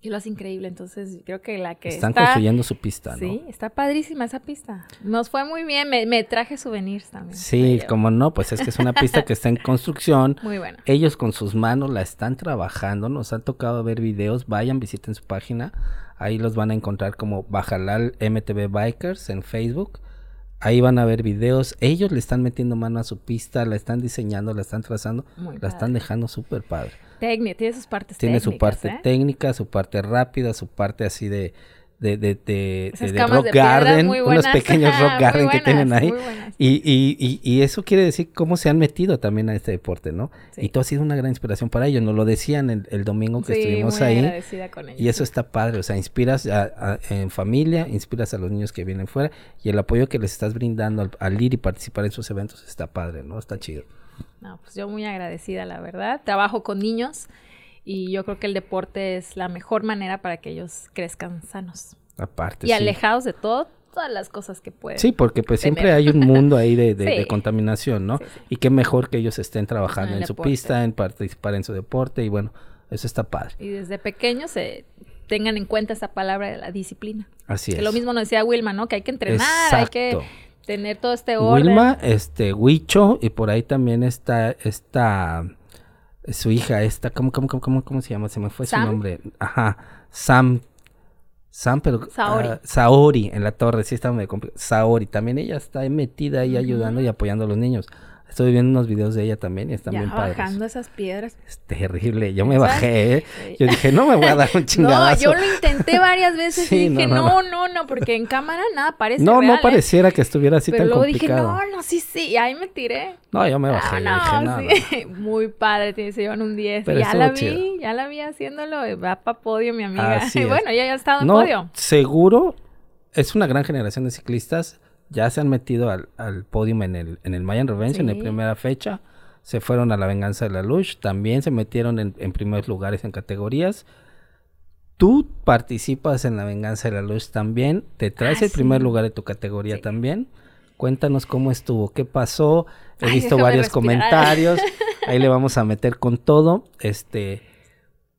C: Y lo hace increíble, entonces creo que la que
B: Están construyendo su pista, ¿no?
C: Sí, está padrísima esa pista. Nos fue muy bien, me, traje souvenirs también.
B: Sí, como no, pues es que es una pista que está en construcción.
C: Muy buena.
B: Ellos con sus manos la están trabajando, nos han tocado ver videos, vayan, visiten su página. Ahí los van a encontrar como Bajalal MTV Bikers en Facebook. Ahí van a ver videos. Ellos le están metiendo mano a su pista, la están diseñando, la están trazando, la están dejando súper padre
C: tiene sus partes
B: tiene
C: técnicas.
B: su parte
C: ¿eh?
B: técnica, su parte rápida, su parte así de de, de, de, de rock garden, unos pequeños rock garden que tienen ahí. Y, y, y, y, eso quiere decir cómo se han metido también a este deporte, ¿no? Y tú has sido una gran inspiración para ellos, nos lo decían el, el domingo que estuvimos
C: muy
B: ahí.
C: Con ellos,
B: y eso está padre, o sea, inspiras a, en familia, inspiras a los niños que vienen fuera y el apoyo que les estás brindando al, al ir y participar en sus eventos está padre, ¿no? Está chido.
C: No, pues yo muy agradecida, la verdad. Trabajo con niños y yo creo que el deporte es la mejor manera para que ellos crezcan sanos.
B: Aparte.
C: Y alejados de todo, todas las cosas que pueden.
B: Sí, porque pues siempre hay un mundo ahí de, contaminación, ¿no? y qué mejor que ellos estén trabajando en, su pista, en participar en su deporte y bueno, eso está padre.
C: Y desde pequeños se tengan en cuenta esa palabra de la disciplina.
B: Así es.
C: lo mismo nos decía Wilma, ¿no? Que hay que entrenar, hay que tener todo este orden.
B: Wilma, este, Huicho, y por ahí también está esta, su hija, esta, ¿cómo, cómo, cómo, cómo se llama? Se me fue su nombre. Ajá, Sam, Sam, pero...
C: Saori.
B: Ah, Saori, en la torre, sí está muy complicado. Saori, también ella está metida ahí ayudando y apoyando a los niños. Estoy viendo unos videos de ella también y están bien padres.
C: bajando esas piedras.
B: Es terrible. Yo me bajé, ¿eh? Yo dije, no me voy a dar un chingadazo.
C: no, yo lo intenté varias veces y dije, no no, no porque en cámara nada parece
B: No,
C: no
B: ¿eh? pareciera que estuviera así
C: Pero
B: tan
C: luego
B: complicado.
C: dije, no, no, sí, sí. Y ahí me tiré.
B: No, yo me bajé. No, no,
C: sí. Muy padre, se llevan un 10. ya la vi, ya la vi haciéndolo. Va para podio mi amiga. y bueno, ya ha estado en podio.
B: Seguro, es una gran generación de ciclistas ya se han metido al, al podium en el, en el Mayan Revenge en la primera fecha. Se fueron a la venganza de la luz. También se metieron en, en primeros lugares en categorías. Tú participas en la venganza de la luz también. Te traes
C: Ah,
B: el primer lugar de tu categoría también. Cuéntanos cómo estuvo, qué pasó. He
C: Ay,
B: visto varios
C: respirar.
B: comentarios. Ahí le vamos a meter con todo. Este,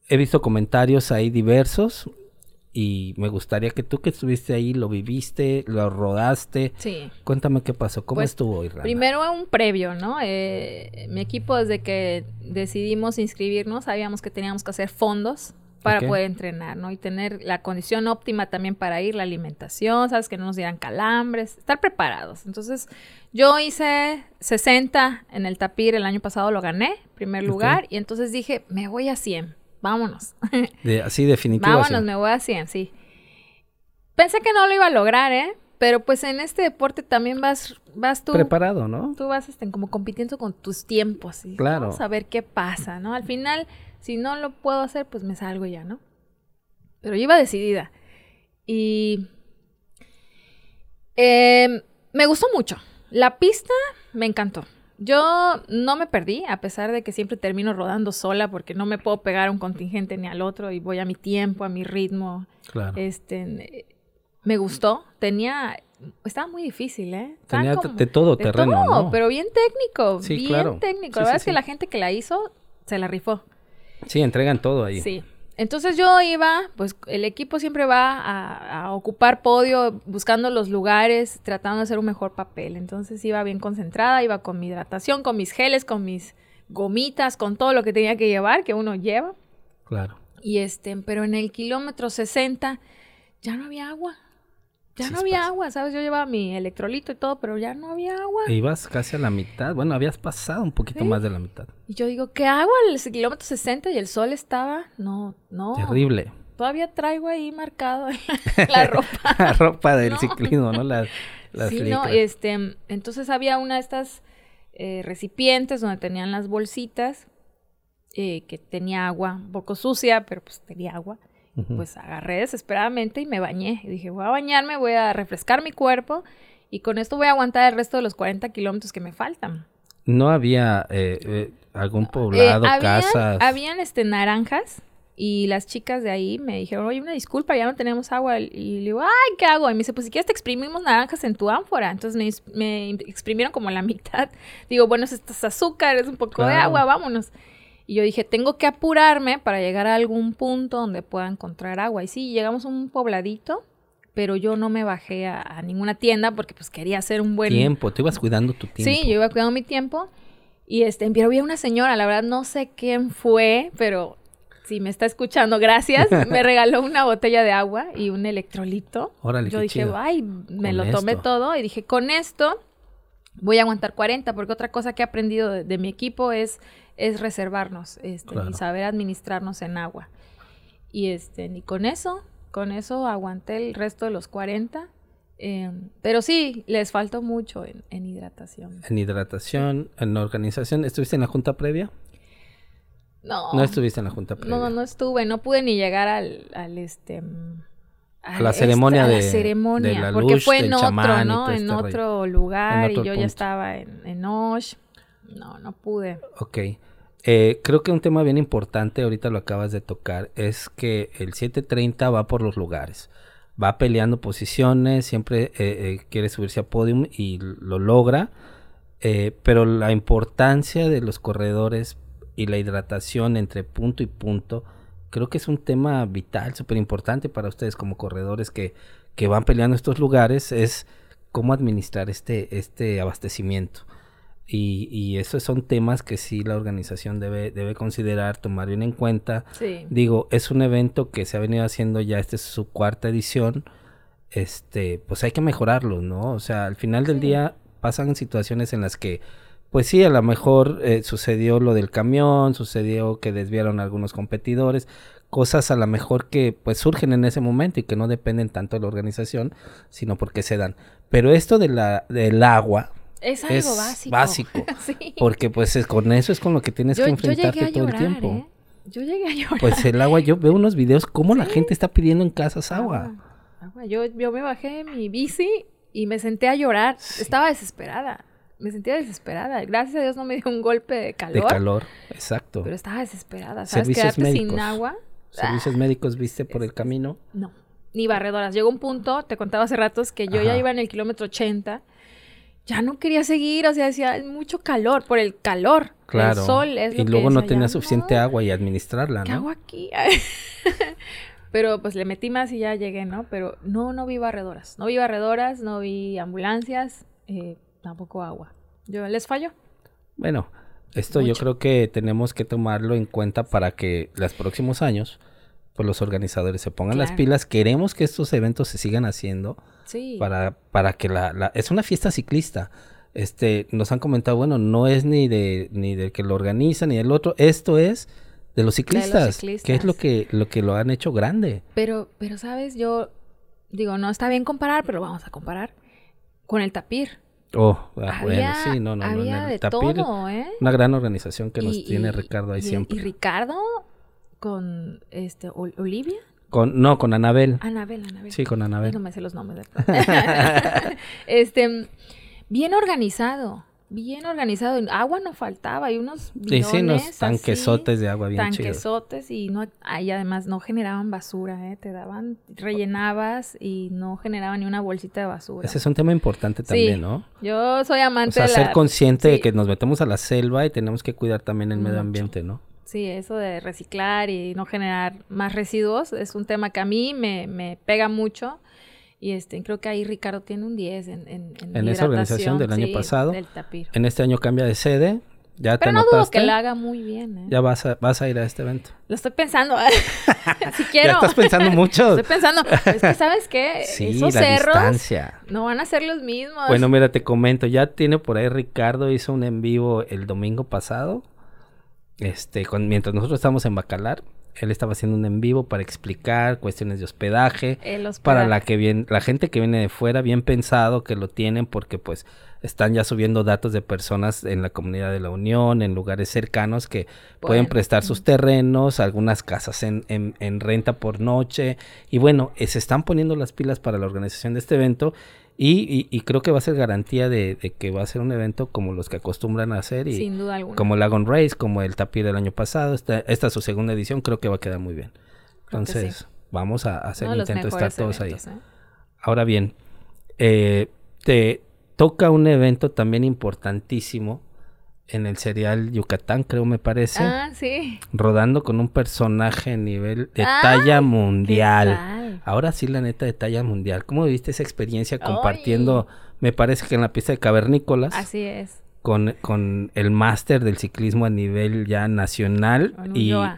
B: he visto comentarios ahí diversos y me gustaría que tú que estuviste ahí lo viviste, lo rodaste.
C: Sí.
B: Cuéntame qué pasó, cómo
C: Pues,
B: estuvo Irlanda.
C: Primero un previo, ¿no? Eh, mi equipo desde que decidimos inscribirnos sabíamos que teníamos que hacer fondos para poder entrenar, ¿no? Y tener la condición óptima también para ir, la alimentación, sabes que no nos dieran calambres, estar preparados. Entonces, yo hice 60 en el tapir el año pasado, lo gané, primer lugar, y entonces dije, me voy a 100, vámonos.
B: De- así definitivo.
C: Vámonos, me voy a 100, sí. Pensé que no lo iba a lograr, ¿eh? Pero pues en este deporte también vas, vas tú,
B: Preparado, ¿no?
C: tú vas este, como compitiendo con tus tiempos. Y
B: Claro.
C: Vamos a ver qué pasa, ¿no? Al final, si no lo puedo hacer, pues me salgo ya, ¿no? Pero yo iba decidida. Y em, me gustó mucho. La pista me encantó. Yo no me perdí, a pesar de que siempre termino rodando sola porque no me puedo pegar a un contingente ni al otro y voy a mi tiempo, a mi ritmo.
B: Claro.
C: Este, me gustó. Tenía, estaba muy difícil, ¿eh?
B: Tenía
C: como-
B: de todo
C: de
B: terreno,
C: todo,
B: ¿no?
C: pero bien técnico,
B: Sí,
C: bien
B: claro.
C: técnico.
B: Sí,
C: la verdad
B: sí,
C: es que la gente que la hizo se la rifó.
B: Sí, entregan todo ahí.
C: Sí. Entonces yo iba, pues el equipo siempre va a, a ocupar podio, buscando los lugares, tratando de hacer un mejor papel. Entonces iba bien concentrada, iba con mi hidratación, con mis geles, con mis gomitas, con todo lo que tenía que llevar, que uno lleva.
B: Claro.
C: Y este, pero en el kilómetro 60 ya no había agua. Ya
B: Sí
C: no había
B: pasa.
C: agua, ¿sabes? Yo llevaba mi electrolito y todo, pero ya no había agua.
B: E ibas casi a la mitad. Bueno, habías pasado un poquito
C: Sí.
B: más de la mitad.
C: Y yo digo, ¿qué agua? El kilómetro 60 y el sol estaba. No, no.
B: Terrible.
C: Todavía traigo ahí marcado la ropa.
B: la ropa del
C: No.
B: ciclismo, ¿no? Las, las
C: sí, no, este, entonces había una de estas eh, recipientes donde tenían las bolsitas eh, que tenía agua, un poco sucia, pero pues tenía agua. Pues agarré desesperadamente y me bañé. Y dije, voy a bañarme, voy a refrescar mi cuerpo y con esto voy a aguantar el resto de los 40 kilómetros que me faltan.
B: No había eh, eh, algún poblado,
C: Eh, habían,
B: casas.
C: habían, este, naranjas y las chicas de ahí me dijeron, oye, una disculpa, ya no tenemos agua. Y le digo, ay, ¿qué hago? Y me dice, pues si quieres te exprimimos naranjas en tu ánfora. Entonces me, exprimieron como la mitad. Digo, bueno, esto es azúcar, es un poco de agua, vámonos. Y yo dije, tengo que apurarme para llegar a algún punto donde pueda encontrar agua. Y sí, llegamos a un pobladito, pero yo no me bajé a, a ninguna tienda porque pues quería hacer un buen...
B: Tiempo, tú ibas cuidando tu tiempo.
C: Sí, yo iba cuidando mi tiempo. Y este, pero había una señora, la verdad no sé quién fue, pero si me está escuchando, gracias. me regaló una botella de agua y un electrolito.
B: Órale,
C: yo dije,
B: chido.
C: ay, me
B: Con
C: lo tomé
B: esto.
C: todo y dije, con esto voy a aguantar 40, porque otra cosa que he aprendido de, de mi equipo es, es reservarnos este,
B: Claro.
C: y saber administrarnos en agua. Y este, y con eso, con eso aguanté el resto de los 40. eh, pero sí, les faltó mucho en, en hidratación.
B: En hidratación, en organización. ¿Estuviste en la junta previa?
C: No,
B: No estuviste en la junta previa.
C: no, no estuve, no pude ni llegar al, al este mm,
B: A la ceremonia
C: a la
B: de-
C: ceremonia,
B: de la
C: porque fue en otro,
B: chamán
C: ¿no? En
B: este
C: otro lugar
B: En otro
C: y yo
B: punto.
C: ya estaba en, en Osh. No, no pude.
B: Ok. Eh, creo que un tema bien importante, ahorita lo acabas de tocar, es que el 730 va por los lugares. Va peleando posiciones, siempre eh, eh, quiere subirse a podium y lo logra. eh, pero la importancia de los corredores y la hidratación entre punto y punto, creo que es un tema vital, súper importante para ustedes como corredores que, que van peleando estos lugares, es cómo administrar este, este abastecimiento. Y, y esos son temas que sí la organización debe, debe considerar, tomar bien en cuenta.
C: Sí.
B: Digo, es un evento que se ha venido haciendo ya, esta es su cuarta edición. Este, pues hay que mejorarlo, ¿no? O sea, al final del
C: Sí.
B: día pasan situaciones en las que, pues sí, a lo mejor eh, sucedió lo del camión, sucedió que desviaron a algunos competidores, cosas a lo mejor que pues surgen en ese momento y que no dependen tanto de la organización, sino porque se dan. Pero esto de la, del agua,
C: Es algo
B: es
C: básico.
B: básico.
C: sí.
B: porque pues es- con eso es con lo que tienes
C: yo,
B: que
C: yo
B: enfrentarte
C: a
B: todo
C: llorar,
B: el tiempo.
C: ¿eh? Yo llegué a llorar.
B: Pues el agua, yo veo unos videos cómo la gente está pidiendo en casas agua.
C: Agua. Yo, yo me bajé de mi bici y me senté a llorar.
B: Sí.
C: Estaba desesperada. Me sentía desesperada. Gracias a Dios no me dio un golpe de calor.
B: De calor, exacto.
C: Pero estaba desesperada. ¿Sabes?
B: Servicios
C: Quedarte
B: médicos.
C: sin agua.
B: Servicios médicos viste por el camino.
C: No. Ni barredoras. Llegó un punto, te contaba hace ratos, que yo ya iba en el kilómetro 80. Ya no quería seguir, o sea, decía, "Es mucho calor, por el calor.
B: Claro.
C: El sol es lo
B: y
C: que
B: luego no tenía suficiente agua y administrarla,
C: ¿Qué
B: ¿no?
C: hago aquí? Pero pues le metí más y ya llegué, ¿no? Pero no, no vi barredoras. No vi barredoras, no vi ambulancias, eh, tampoco agua. Yo les falló.
B: Bueno, esto yo creo que tenemos que tomarlo en cuenta para que los próximos años, pues los organizadores se pongan las pilas. Queremos que estos eventos se sigan haciendo
C: Sí.
B: para, para que la, la- es una fiesta ciclista. Este, nos han comentado, bueno, no es ni de, ni del que lo organiza ni del otro, esto es de los ciclistas, que es
C: ciclistas.
B: lo que, lo que lo han hecho grande.
C: Pero, pero, ¿sabes? Yo digo, no está bien comparar, pero vamos a comparar con el tapir.
B: Oh, ah, bueno,
C: había
B: sí, no, no, no. en
C: había
B: el
C: de
B: Tapir,
C: todo, ¿eh?
B: Una gran organización que nos
C: Y-
B: tiene Ricardo ahí
C: y-
B: siempre.
C: Y Ricardo con este Ol- Olivia,
B: Con, no, con Anabel.
C: Anabel, Anabel.
B: Sí, con
C: Ay,
B: Anabel.
C: no me sé los nombres. de- este, bien organizado, bien organizado. Agua no faltaba, hay unos
B: Sí, sí, unos
C: bidones
B: tanquesotes
C: así,
B: de agua bien
C: tanquesotes y no, ahí además no generaban basura, ¿eh? Te daban, rellenabas y no generaban ni una bolsita de basura.
B: Ese es un tema importante también, ¿no?
C: Yo soy
B: O
C: amante
B: sea,
C: de
B: ser
C: la...
B: consciente de que nos metemos a la selva y tenemos que cuidar también el medio ambiente, ¿no?
C: Sí, eso de reciclar y no generar más residuos es un tema que a mí me, me pega mucho. Y este, creo que ahí Ricardo tiene un 10 en, en,
B: En esa organización del año
C: sí,
B: pasado.
C: Del tapir.
B: En este año cambia de sede, ¿Ya
C: Pero
B: te
C: no dudo que lo haga muy bien, ¿eh?
B: Ya vas a, vas a ir a este evento.
C: Lo estoy pensando. si quiero.
B: Ya estás pensando mucho.
C: Estoy pensando. Es que, ¿sabes qué?
B: Sí,
C: Esos
B: la
C: cerros
B: distancia.
C: no van a ser los mismos.
B: Bueno, mira, te comento, ya tiene por ahí Ricardo, hizo un en vivo el domingo pasado. Este, con, mientras nosotros estábamos en Bacalar, él estaba haciendo un en vivo para explicar cuestiones de hospedaje, para la que viene, la gente que viene de fuera, bien pensado que lo tienen porque pues están ya subiendo datos de personas en la comunidad de la Unión, en lugares cercanos que pueden prestar sus terrenos, algunas casas en, en- en renta por noche. Y bueno, eh, se están poniendo las pilas para la organización de este evento y, y- y creo que va a ser garantía de, de que va a ser un evento como los que acostumbran a hacer y
C: Sin duda alguna.
B: como Lagon Race, como el Tapir del año pasado. Esta, esta es su segunda edición, creo que va a quedar muy bien.
C: Sí.
B: Entonces, vamos a hacer el intento de estar todos ahí.
C: ¿eh?
B: Ahora bien, eh, te toca un evento también importantísimo en el serial Yucatán, creo me parece,
C: Ah, sí.
B: rodando con un personaje a nivel de talla
C: ¿Qué
B: mundial. Ahora sí, la neta de talla mundial. ¿Cómo viste esa experiencia compartiendo, me parece que en la pista de cavernícolas,
C: Así es.
B: con, con el máster del ciclismo a nivel ya nacional
C: Con
B: y con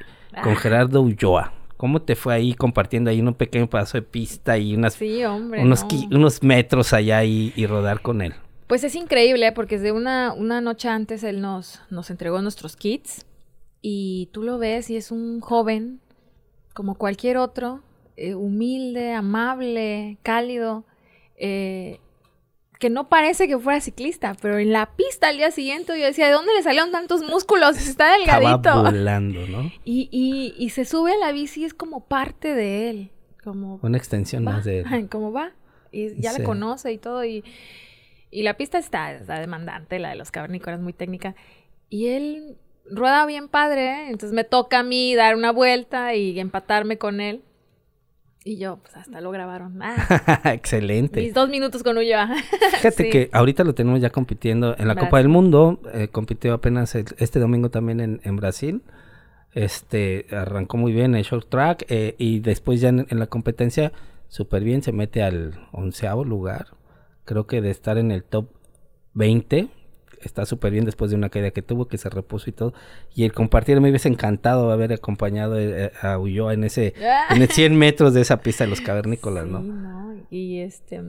C: Ah.
B: Gerardo Ulloa? ¿Cómo te fue ahí compartiendo ahí un pequeño pedazo de pista y unas
C: Sí, hombre.
B: unos,
C: no.
B: unos metros allá y, y rodar con él.
C: Pues es increíble, porque desde una, una noche antes él nos, nos entregó nuestros kits y tú lo ves y es un joven como cualquier otro, eh, humilde, amable, cálido, eh, que no parece que fuera ciclista, pero en la pista al día siguiente yo decía, ¿de dónde le salieron tantos músculos? Está
B: Estaba
C: delgadito.
B: volando, ¿no?
C: Y, y, y se sube a la bici y es como parte de él, como
B: Una extensión
C: va,
B: más de él.
C: ¿Cómo va? Y ya
B: Sí.
C: la conoce y todo. Y, y la pista está, está demandante, la de los cavernícolas, muy técnica. Y él rueda bien padre, ¿eh? entonces me toca a mí dar una vuelta y empatarme con él. Y yo, pues hasta lo grabaron. Ah,
B: Excelente.
C: mis dos minutos con Ulloa.
B: Fíjate
C: Sí.
B: que ahorita lo tenemos ya compitiendo en la Copa del Mundo. eh, compitió apenas el- este domingo también en, en Brasil. Este arrancó muy bien en short track eh, y después ya en, en la competencia súper bien se mete al onceavo lugar. Creo que de estar en el top 20 está súper bien después de una caída que tuvo que se repuso y todo. Y el compartir me hubiese encantado haber acompañado eh, a Ulloa en ese en el 100 metros de esa pista de los cavernícolas,
C: Sí,
B: ¿no?
C: no, Y este,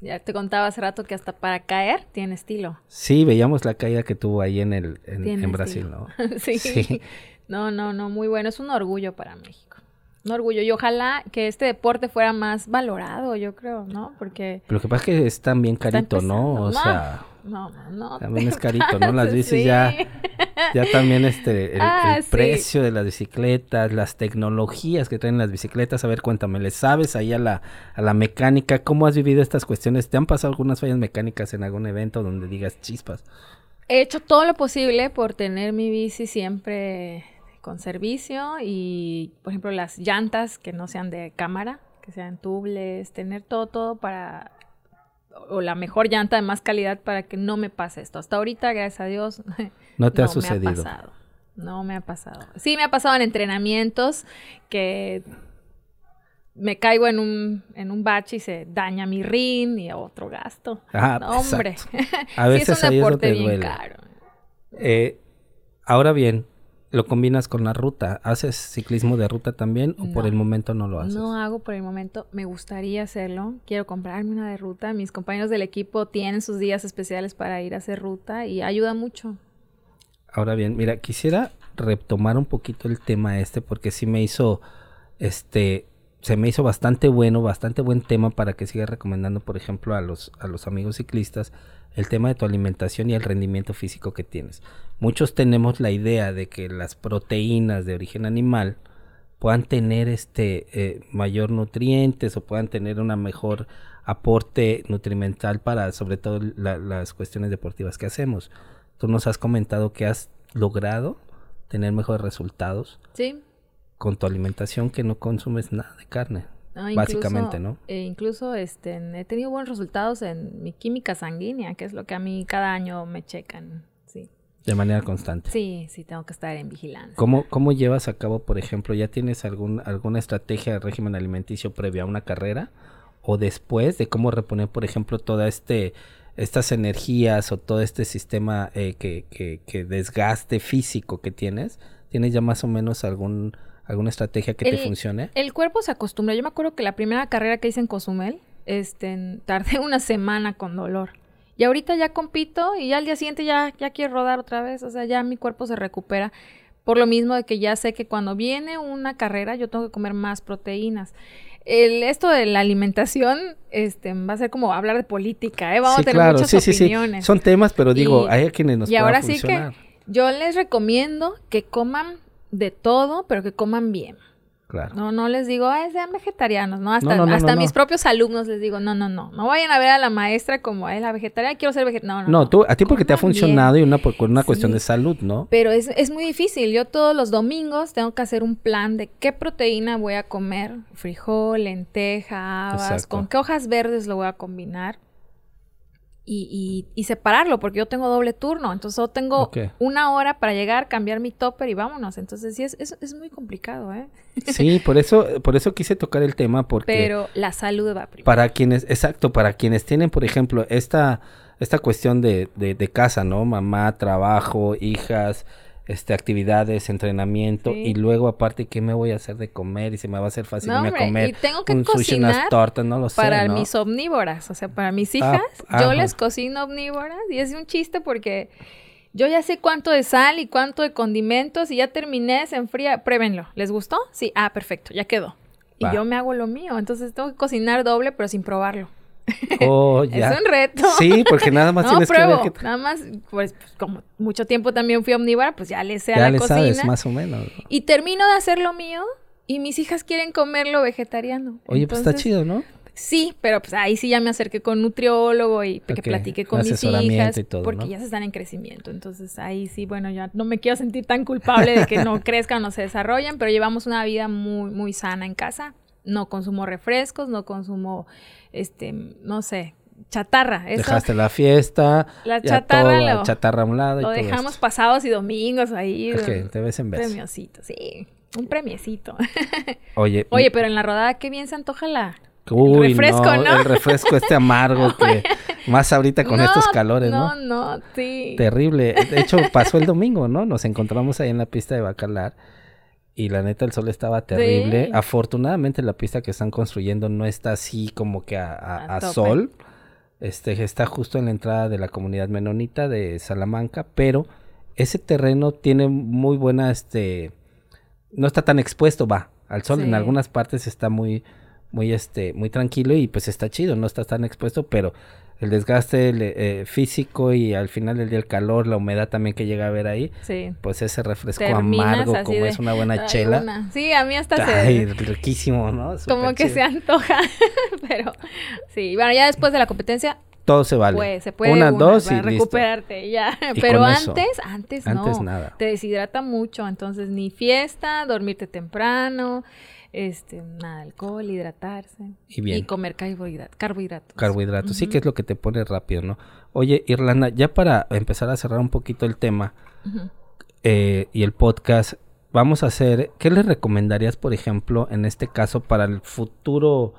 C: ya te contaba hace rato que hasta para caer tiene estilo.
B: Sí, veíamos la caída que tuvo ahí en el en, Brasil. ¿no?
C: sí.
B: Sí.
C: No, no, no, muy bueno. Es un orgullo para México. Un orgullo. Y ojalá que este deporte fuera más valorado, yo creo, ¿no? Porque...
B: Lo que pasa es que es también carito, ¿no? O sea,
C: No, no, no.
B: también es carito, ¿no? Las bicis
C: sí.
B: ya, ya también este, el,
C: Ah,
B: el
C: sí.
B: precio de las bicicletas, las tecnologías que traen las bicicletas. A ver, cuéntame, ¿le sabes ahí a la, a la mecánica? ¿Cómo has vivido estas cuestiones? ¿Te han pasado algunas fallas mecánicas en algún evento donde digas chispas?
C: He hecho todo lo posible por tener mi bici siempre con servicio y, por ejemplo, las llantas que no sean de cámara, que sean tubles, tener todo, todo para, o la mejor llanta de más calidad para que no me pase esto. Hasta ahorita, gracias a Dios,
B: ¿No te ha
C: me ha pasado. No me ha pasado. Sí, me ha pasado en entrenamientos que me caigo en un, en un bache y se daña mi rin y otro gasto.
B: Ah,
C: No, hombre.
B: A
C: Sí,
B: veces
C: es un deporte bien
B: duele.
C: caro.
B: Eh, ahora bien, ¿lo combinas con la ruta? ¿Haces ciclismo de ruta también o por el momento no lo haces?
C: No hago por el momento, me gustaría hacerlo. Quiero comprarme una de ruta. Mis compañeros del equipo tienen sus días especiales para ir a hacer ruta y ayuda mucho.
B: Ahora bien, mira, quisiera retomar un poquito el tema este porque sí me hizo, este, se me hizo bastante bueno, bastante buen tema para que siga recomendando, por ejemplo, a los, a los amigos ciclistas el tema de tu alimentación y el rendimiento físico que tienes. Muchos tenemos la idea de que las proteínas de origen animal puedan tener este eh, mayor nutrientes o puedan tener una mejor aporte nutrimental para sobre todo la- las cuestiones deportivas que hacemos. Tú nos has comentado que has logrado tener mejores resultados
C: Sí.
B: Con tu alimentación que no consumes nada de carne.
C: Ah, incluso-
B: Básicamente, ¿no?
C: eh, incluso este, he tenido buenos resultados en mi química sanguínea, que es lo que a mí cada año me checan. Sí,
B: De manera constante.
C: sí, sí, tengo que estar en vigilancia.
B: ¿Cómo, ¿Cómo llevas a cabo, por ejemplo, ya tienes algún, alguna estrategia de régimen alimenticio previa a una carrera? ¿O después de cómo reponer, por ejemplo, toda este estas energías o todo este sistema eh, que, que, que, desgaste físico que tienes, ¿tienes ya más o menos algún, alguna estrategia que te funcione?
C: El cuerpo se acostumbra. Yo me acuerdo que la primera carrera que hice en Cozumel, este, tardé una semana con dolor. Y ahorita ya compito y ya al día siguiente ya, ya quiero rodar otra vez. O sea, ya mi cuerpo se recupera. Por lo mismo de que ya sé que cuando viene una carrera yo tengo que comer más proteínas el, esto de la alimentación este, va a ser como hablar de política, ¿eh? Vamos a tener muchas sí, opiniones.
B: Sí, Son temas, pero digo, hay a quienes nos
C: Y ahora sí que yo les recomiendo que coman de todo, pero que coman bien. No, no les digo, ay, sean vegetarianos, ¿no? Hasta, hasta mis propios alumnos les digo, no, no, no, no vayan a ver a la maestra como, ay, la vegetariana, quiero ser vegetariana. No,
B: no, no. tú, a ti porque te ha funcionado y una por una cuestión de salud, ¿no?
C: Pero es, es muy difícil. Yo todos los domingos tengo que hacer un plan de qué proteína voy a comer, frijol, lenteja, habas, con qué hojas verdes lo voy a combinar y, y, separarlo, porque yo tengo doble turno. Entonces, yo tengo una hora para llegar, cambiar mi topper y vámonos. Entonces, sí, es, es, es, muy complicado, ¿eh?
B: Sí, por eso, por eso quise tocar el tema, porque...
C: Pero la salud va primero.
B: Para quienes, exacto, para quienes tienen, por ejemplo, esta, esta cuestión de, de, de casa, ¿no? Mamá, trabajo, hijas, este, actividades, entrenamiento y luego aparte qué me voy a hacer de comer y si me va a hacer fácil
C: no,
B: comer
C: y tengo que un sushi, unas
B: tortas, no lo sé,
C: para mis omnívoras, o sea, para mis ah, hijas, yo les cocino omnívoras y es un chiste porque yo ya sé cuánto de sal y cuánto de condimentos y ya terminé, se enfría, pruébenlo, ¿les gustó? Sí, ah, perfecto, ya quedó. Y yo me hago lo mío, entonces tengo que cocinar doble pero sin probarlo.
B: Oh, ya.
C: Es un reto.
B: Sí, porque nada más tienes que ver que...
C: Nada más, pues, como mucho tiempo también fui omnívora, pues ya le sé a la cocina. sabes,
B: más o menos.
C: Y termino de hacer lo mío y mis hijas quieren comerlo vegetariano.
B: Oye, pues está chido, ¿no?
C: Sí, pero pues ahí sí ya me acerqué con nutriólogo y que platiqué con mis hijas porque ya se están en crecimiento. Entonces ahí sí, bueno, ya no me quiero sentir tan culpable de que no crezcan o no se desarrollen, pero llevamos una vida muy muy sana en casa. No consumo refrescos, no consumo este, no sé, chatarra.
B: Dejaste la fiesta,
C: la chatarra,
B: la chatarra a un lado.
C: Lo dejamos pasados y domingos ahí.
B: Ok, te ves en vez.
C: Premiosito, sí. Un premiecito.
B: Oye.
C: Oye, pero en la rodada, qué bien se antoja la. el refresco, no,
B: El refresco este amargo que más ahorita con estos calores, ¿no?
C: No, no, sí.
B: Terrible. De hecho, pasó el domingo, ¿no? Nos encontramos ahí en la pista de Bacalar y la neta el sol estaba terrible. Afortunadamente la pista que están construyendo no está así como que a, sol. Este está justo en la entrada de la comunidad menonita de Salamanca, pero ese terreno tiene muy buena este no está tan expuesto, va, al sol en algunas partes está muy muy este muy tranquilo y pues está chido, no está tan expuesto, pero el desgaste eh, físico y al final del día el calor, la humedad también que llega a ver ahí, pues ese refresco amargo como es una buena chela.
C: Sí, a mí hasta
B: Ay, riquísimo, ¿no?
C: como que se antoja, pero sí, bueno, ya después de la competencia
B: todo se vale.
C: Pues, se puede una, dos y recuperarte ya. Pero antes, antes no. Antes nada. Te deshidrata mucho, entonces ni fiesta, dormirte temprano, este, nada, alcohol, hidratarse. Y comer carbohidratos. Carbohidratos.
B: Carbohidratos, sí que es lo que te pone rápido, ¿no? Oye, Irlanda, ya para empezar a cerrar un poquito el tema eh, y el podcast, vamos a hacer, ¿qué le recomendarías, por ejemplo, en este caso, para el futuro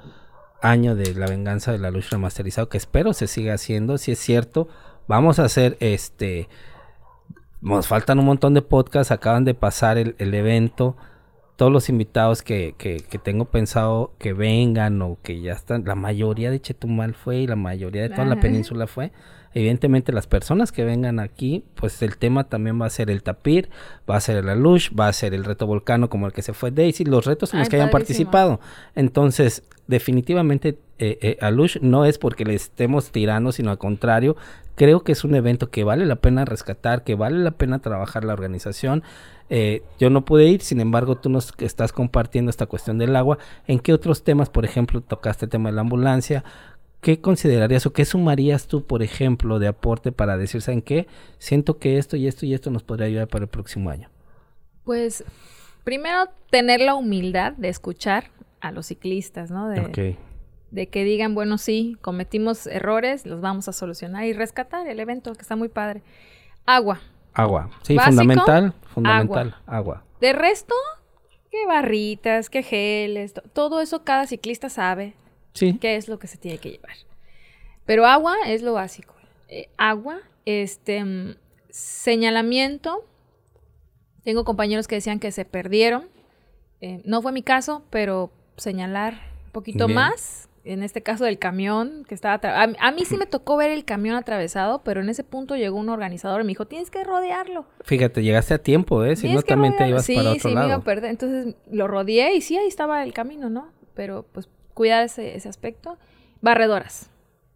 B: año de la venganza de la luz remasterizado, que espero se siga haciendo, si es cierto, vamos a hacer este... Nos faltan un montón de podcasts, acaban de pasar el, el evento todos los invitados que, que, que, tengo pensado que vengan o que ya están, la mayoría de Chetumal fue y la mayoría de toda la península fue. Evidentemente las personas que vengan aquí, pues el tema también va a ser el tapir, va a ser el alush, va a ser el reto volcano como el que se fue Daisy, los retos en los que hayan participado. Entonces, definitivamente eh, eh, Alush no es porque le estemos tirando, sino al contrario, creo que es un evento que vale la pena rescatar, que vale la pena trabajar la organización. Eh, yo no pude ir, sin embargo, tú nos estás compartiendo esta cuestión del agua. ¿En qué otros temas, por ejemplo, tocaste el tema de la ambulancia? ¿Qué considerarías o qué sumarías tú, por ejemplo, de aporte para decir, ¿saben qué? Siento que esto y esto y esto nos podría ayudar para el próximo año.
C: Pues primero tener la humildad de escuchar a los ciclistas, ¿no? De, de que digan, bueno, sí, cometimos errores, los vamos a solucionar y rescatar el evento, que está muy padre. Agua.
B: Agua. Sí, fundamental, fundamental, agua.
C: De resto, qué barritas, qué geles, todo eso cada ciclista sabe
B: sí.
C: qué es lo que se tiene que llevar. Pero agua es lo básico. eh, agua, este, mm, señalamiento. Tengo compañeros que decían que se perdieron. Eh, no fue mi caso, pero señalar un poquito
B: Bien.
C: más. En este caso del camión que estaba... A, mí- a mí sí me tocó ver el camión atravesado, pero en ese punto llegó un organizador y me dijo, tienes que rodearlo.
B: Fíjate, llegaste a tiempo, ¿eh? Si no, también te
C: rodearlo".
B: ibas
C: sí,
B: para otro
C: sí, me iba
B: lado.
C: a perder. Entonces lo rodeé y sí, ahí estaba el camino, ¿no? Pero pues cuidar ese, ese aspecto. Barredoras.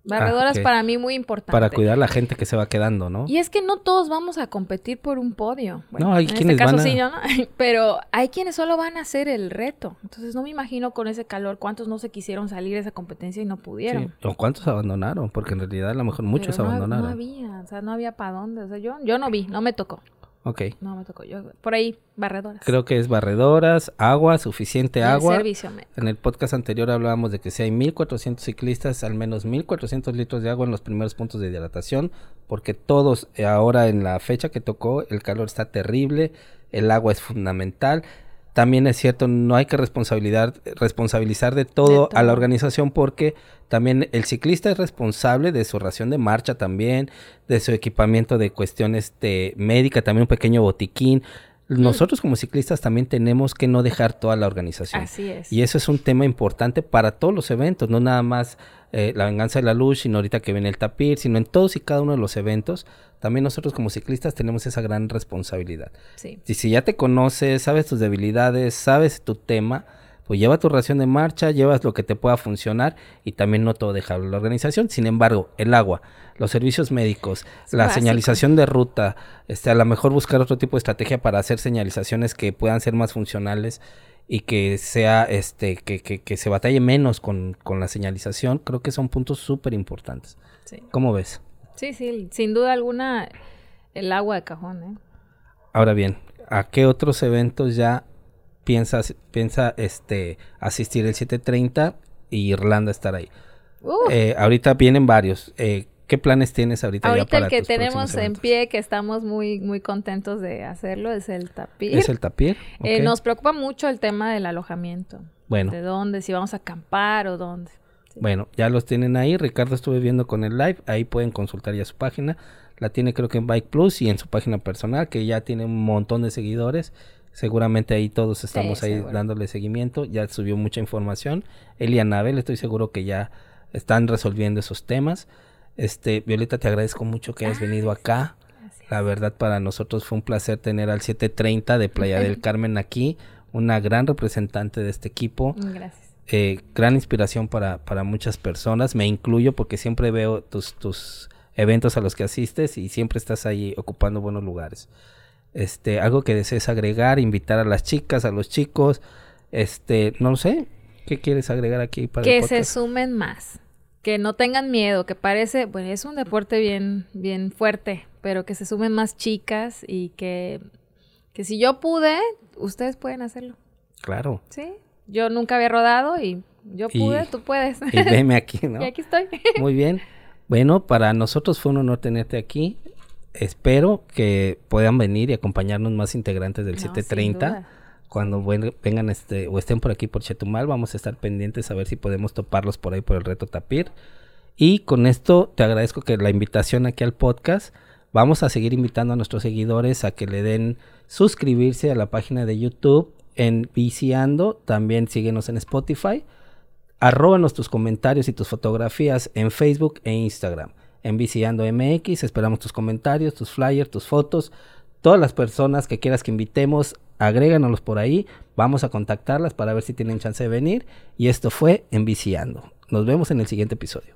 C: Barredoras
B: ok.
C: para mí muy importante.
B: Para cuidar la gente que se va quedando, ¿no?
C: Y es que no todos vamos a competir por un podio.
B: No, hay
C: en
B: quienes
C: este caso
B: van a-
C: sí, yo no. Pero hay quienes solo van a hacer el reto. Entonces no me imagino con ese calor cuántos no se quisieron salir de esa competencia y no pudieron.
B: Sí. ¿O cuántos abandonaron? Porque en realidad a lo mejor muchos
C: Pero no,
B: abandonaron.
C: No había, o sea, no había para dónde. O sea, yo, yo no vi, no me tocó.
B: Ok.
C: No me tocó. Yo, por ahí, barredoras.
B: Creo que es barredoras, agua, suficiente
C: el
B: agua.
C: servicio médico.
B: En el podcast anterior hablábamos de que si hay 1400 ciclistas, al menos 1400 litros de agua en los primeros puntos de hidratación, porque todos eh, ahora en la fecha que tocó, el calor está terrible, el agua es fundamental. También es cierto, no hay que responsabilidad, responsabilizar de todo,
C: De
B: a la organización porque también el ciclista es responsable de su ración de marcha también, de su equipamiento de cuestiones de médica, también un pequeño botiquín. Nosotros como ciclistas también tenemos que no dejar toda la organización.
C: Así es.
B: Y eso es un tema importante para todos los eventos, no nada más eh, la venganza de la luz, sino ahorita que viene el tapir, sino en todos y cada uno de los eventos. También nosotros como ciclistas tenemos esa gran responsabilidad.
C: Sí.
B: Y si ya te conoces, sabes tus debilidades, sabes tu tema, pues lleva tu ración de marcha, llevas lo que te pueda funcionar y también no todo dejarlo a la organización. Sin embargo, el agua, los servicios médicos,
C: Es
B: la
C: básico.
B: señalización de ruta, este, a lo mejor buscar otro tipo de estrategia para hacer señalizaciones que puedan ser más funcionales y que sea, este, que, que, que se batalle menos con, con la señalización, creo que son puntos súper importantes.
C: Sí.
B: ¿Cómo ves?
C: Sí, sí, sin duda alguna, el agua de cajón, ¿eh?
B: Ahora bien, ¿a qué otros eventos ya piensas, piensa este asistir el 730 y Irlanda estar ahí?
C: Uh,
B: Eh, ahorita vienen varios. Eh, ¿Qué planes tienes ahorita, ya para
C: el que
B: tus
C: tenemos en pie, que estamos muy, muy contentos de hacerlo, es el tapir.
B: ¿Es el tapir?
C: Eh, nos preocupa mucho el tema del alojamiento.
B: Bueno.
C: De dónde, si vamos a acampar o dónde. Sí.
B: Bueno, ya los tienen ahí. Ricardo estuve viendo con el live. Ahí pueden consultar ya su página. La tiene creo que en Bike Plus y en su página personal, que ya tiene un montón de seguidores. Seguramente ahí todos estamos ahí
C: seguro.
B: dándole seguimiento. Ya subió mucha información. Él y Anabel, estoy seguro que ya están resolviendo esos temas. Este, Violeta, te agradezco mucho que hayas venido acá.
C: Gracias.
B: La verdad, para nosotros fue un placer tener al 730 de Playa del Carmen aquí. Una gran representante de este equipo
C: Gracias.
B: Eh, gran inspiración para, para muchas personas. Me incluyo porque siempre veo tus, tus eventos a los que asistes y siempre estás ahí ocupando buenos lugares. Este, algo que desees agregar, invitar a las chicas, a los chicos, este, no lo sé. ¿Qué quieres agregar aquí para el
C: Que se sumen más. Que no tengan miedo, que parece, bueno, es un deporte bien, bien fuerte, pero que se sumen más chicas y que, que si yo pude, ustedes pueden hacerlo.
B: Claro.
C: ¿Sí? Yo nunca había rodado y yo
B: Y-
C: pude, tú puedes.
B: Y veme aquí, ¿no?
C: y aquí estoy.
B: Muy bien. Bueno, para nosotros fue un honor tenerte aquí. Espero que puedan venir y acompañarnos más integrantes del
C: No, sin
B: 730.
C: duda.
B: Cuando ven- vengan este o estén por aquí por Chetumal, vamos a estar pendientes a ver si podemos toparlos por ahí por el reto Tapir. Y con esto te agradezco que la invitación aquí al podcast. Vamos a seguir invitando a nuestros seguidores a que le den suscribirse a la página de YouTube en Viciando. También síguenos en Spotify. Arróbanos tus comentarios y tus fotografías en Facebook e Instagram. En Viciando MX esperamos tus comentarios, tus flyers, tus fotos. Todas las personas que quieras que invitemos, agréganos por ahí. Vamos a contactarlas para ver si tienen chance de venir. Y esto fue En Viciando. Nos vemos en el siguiente episodio.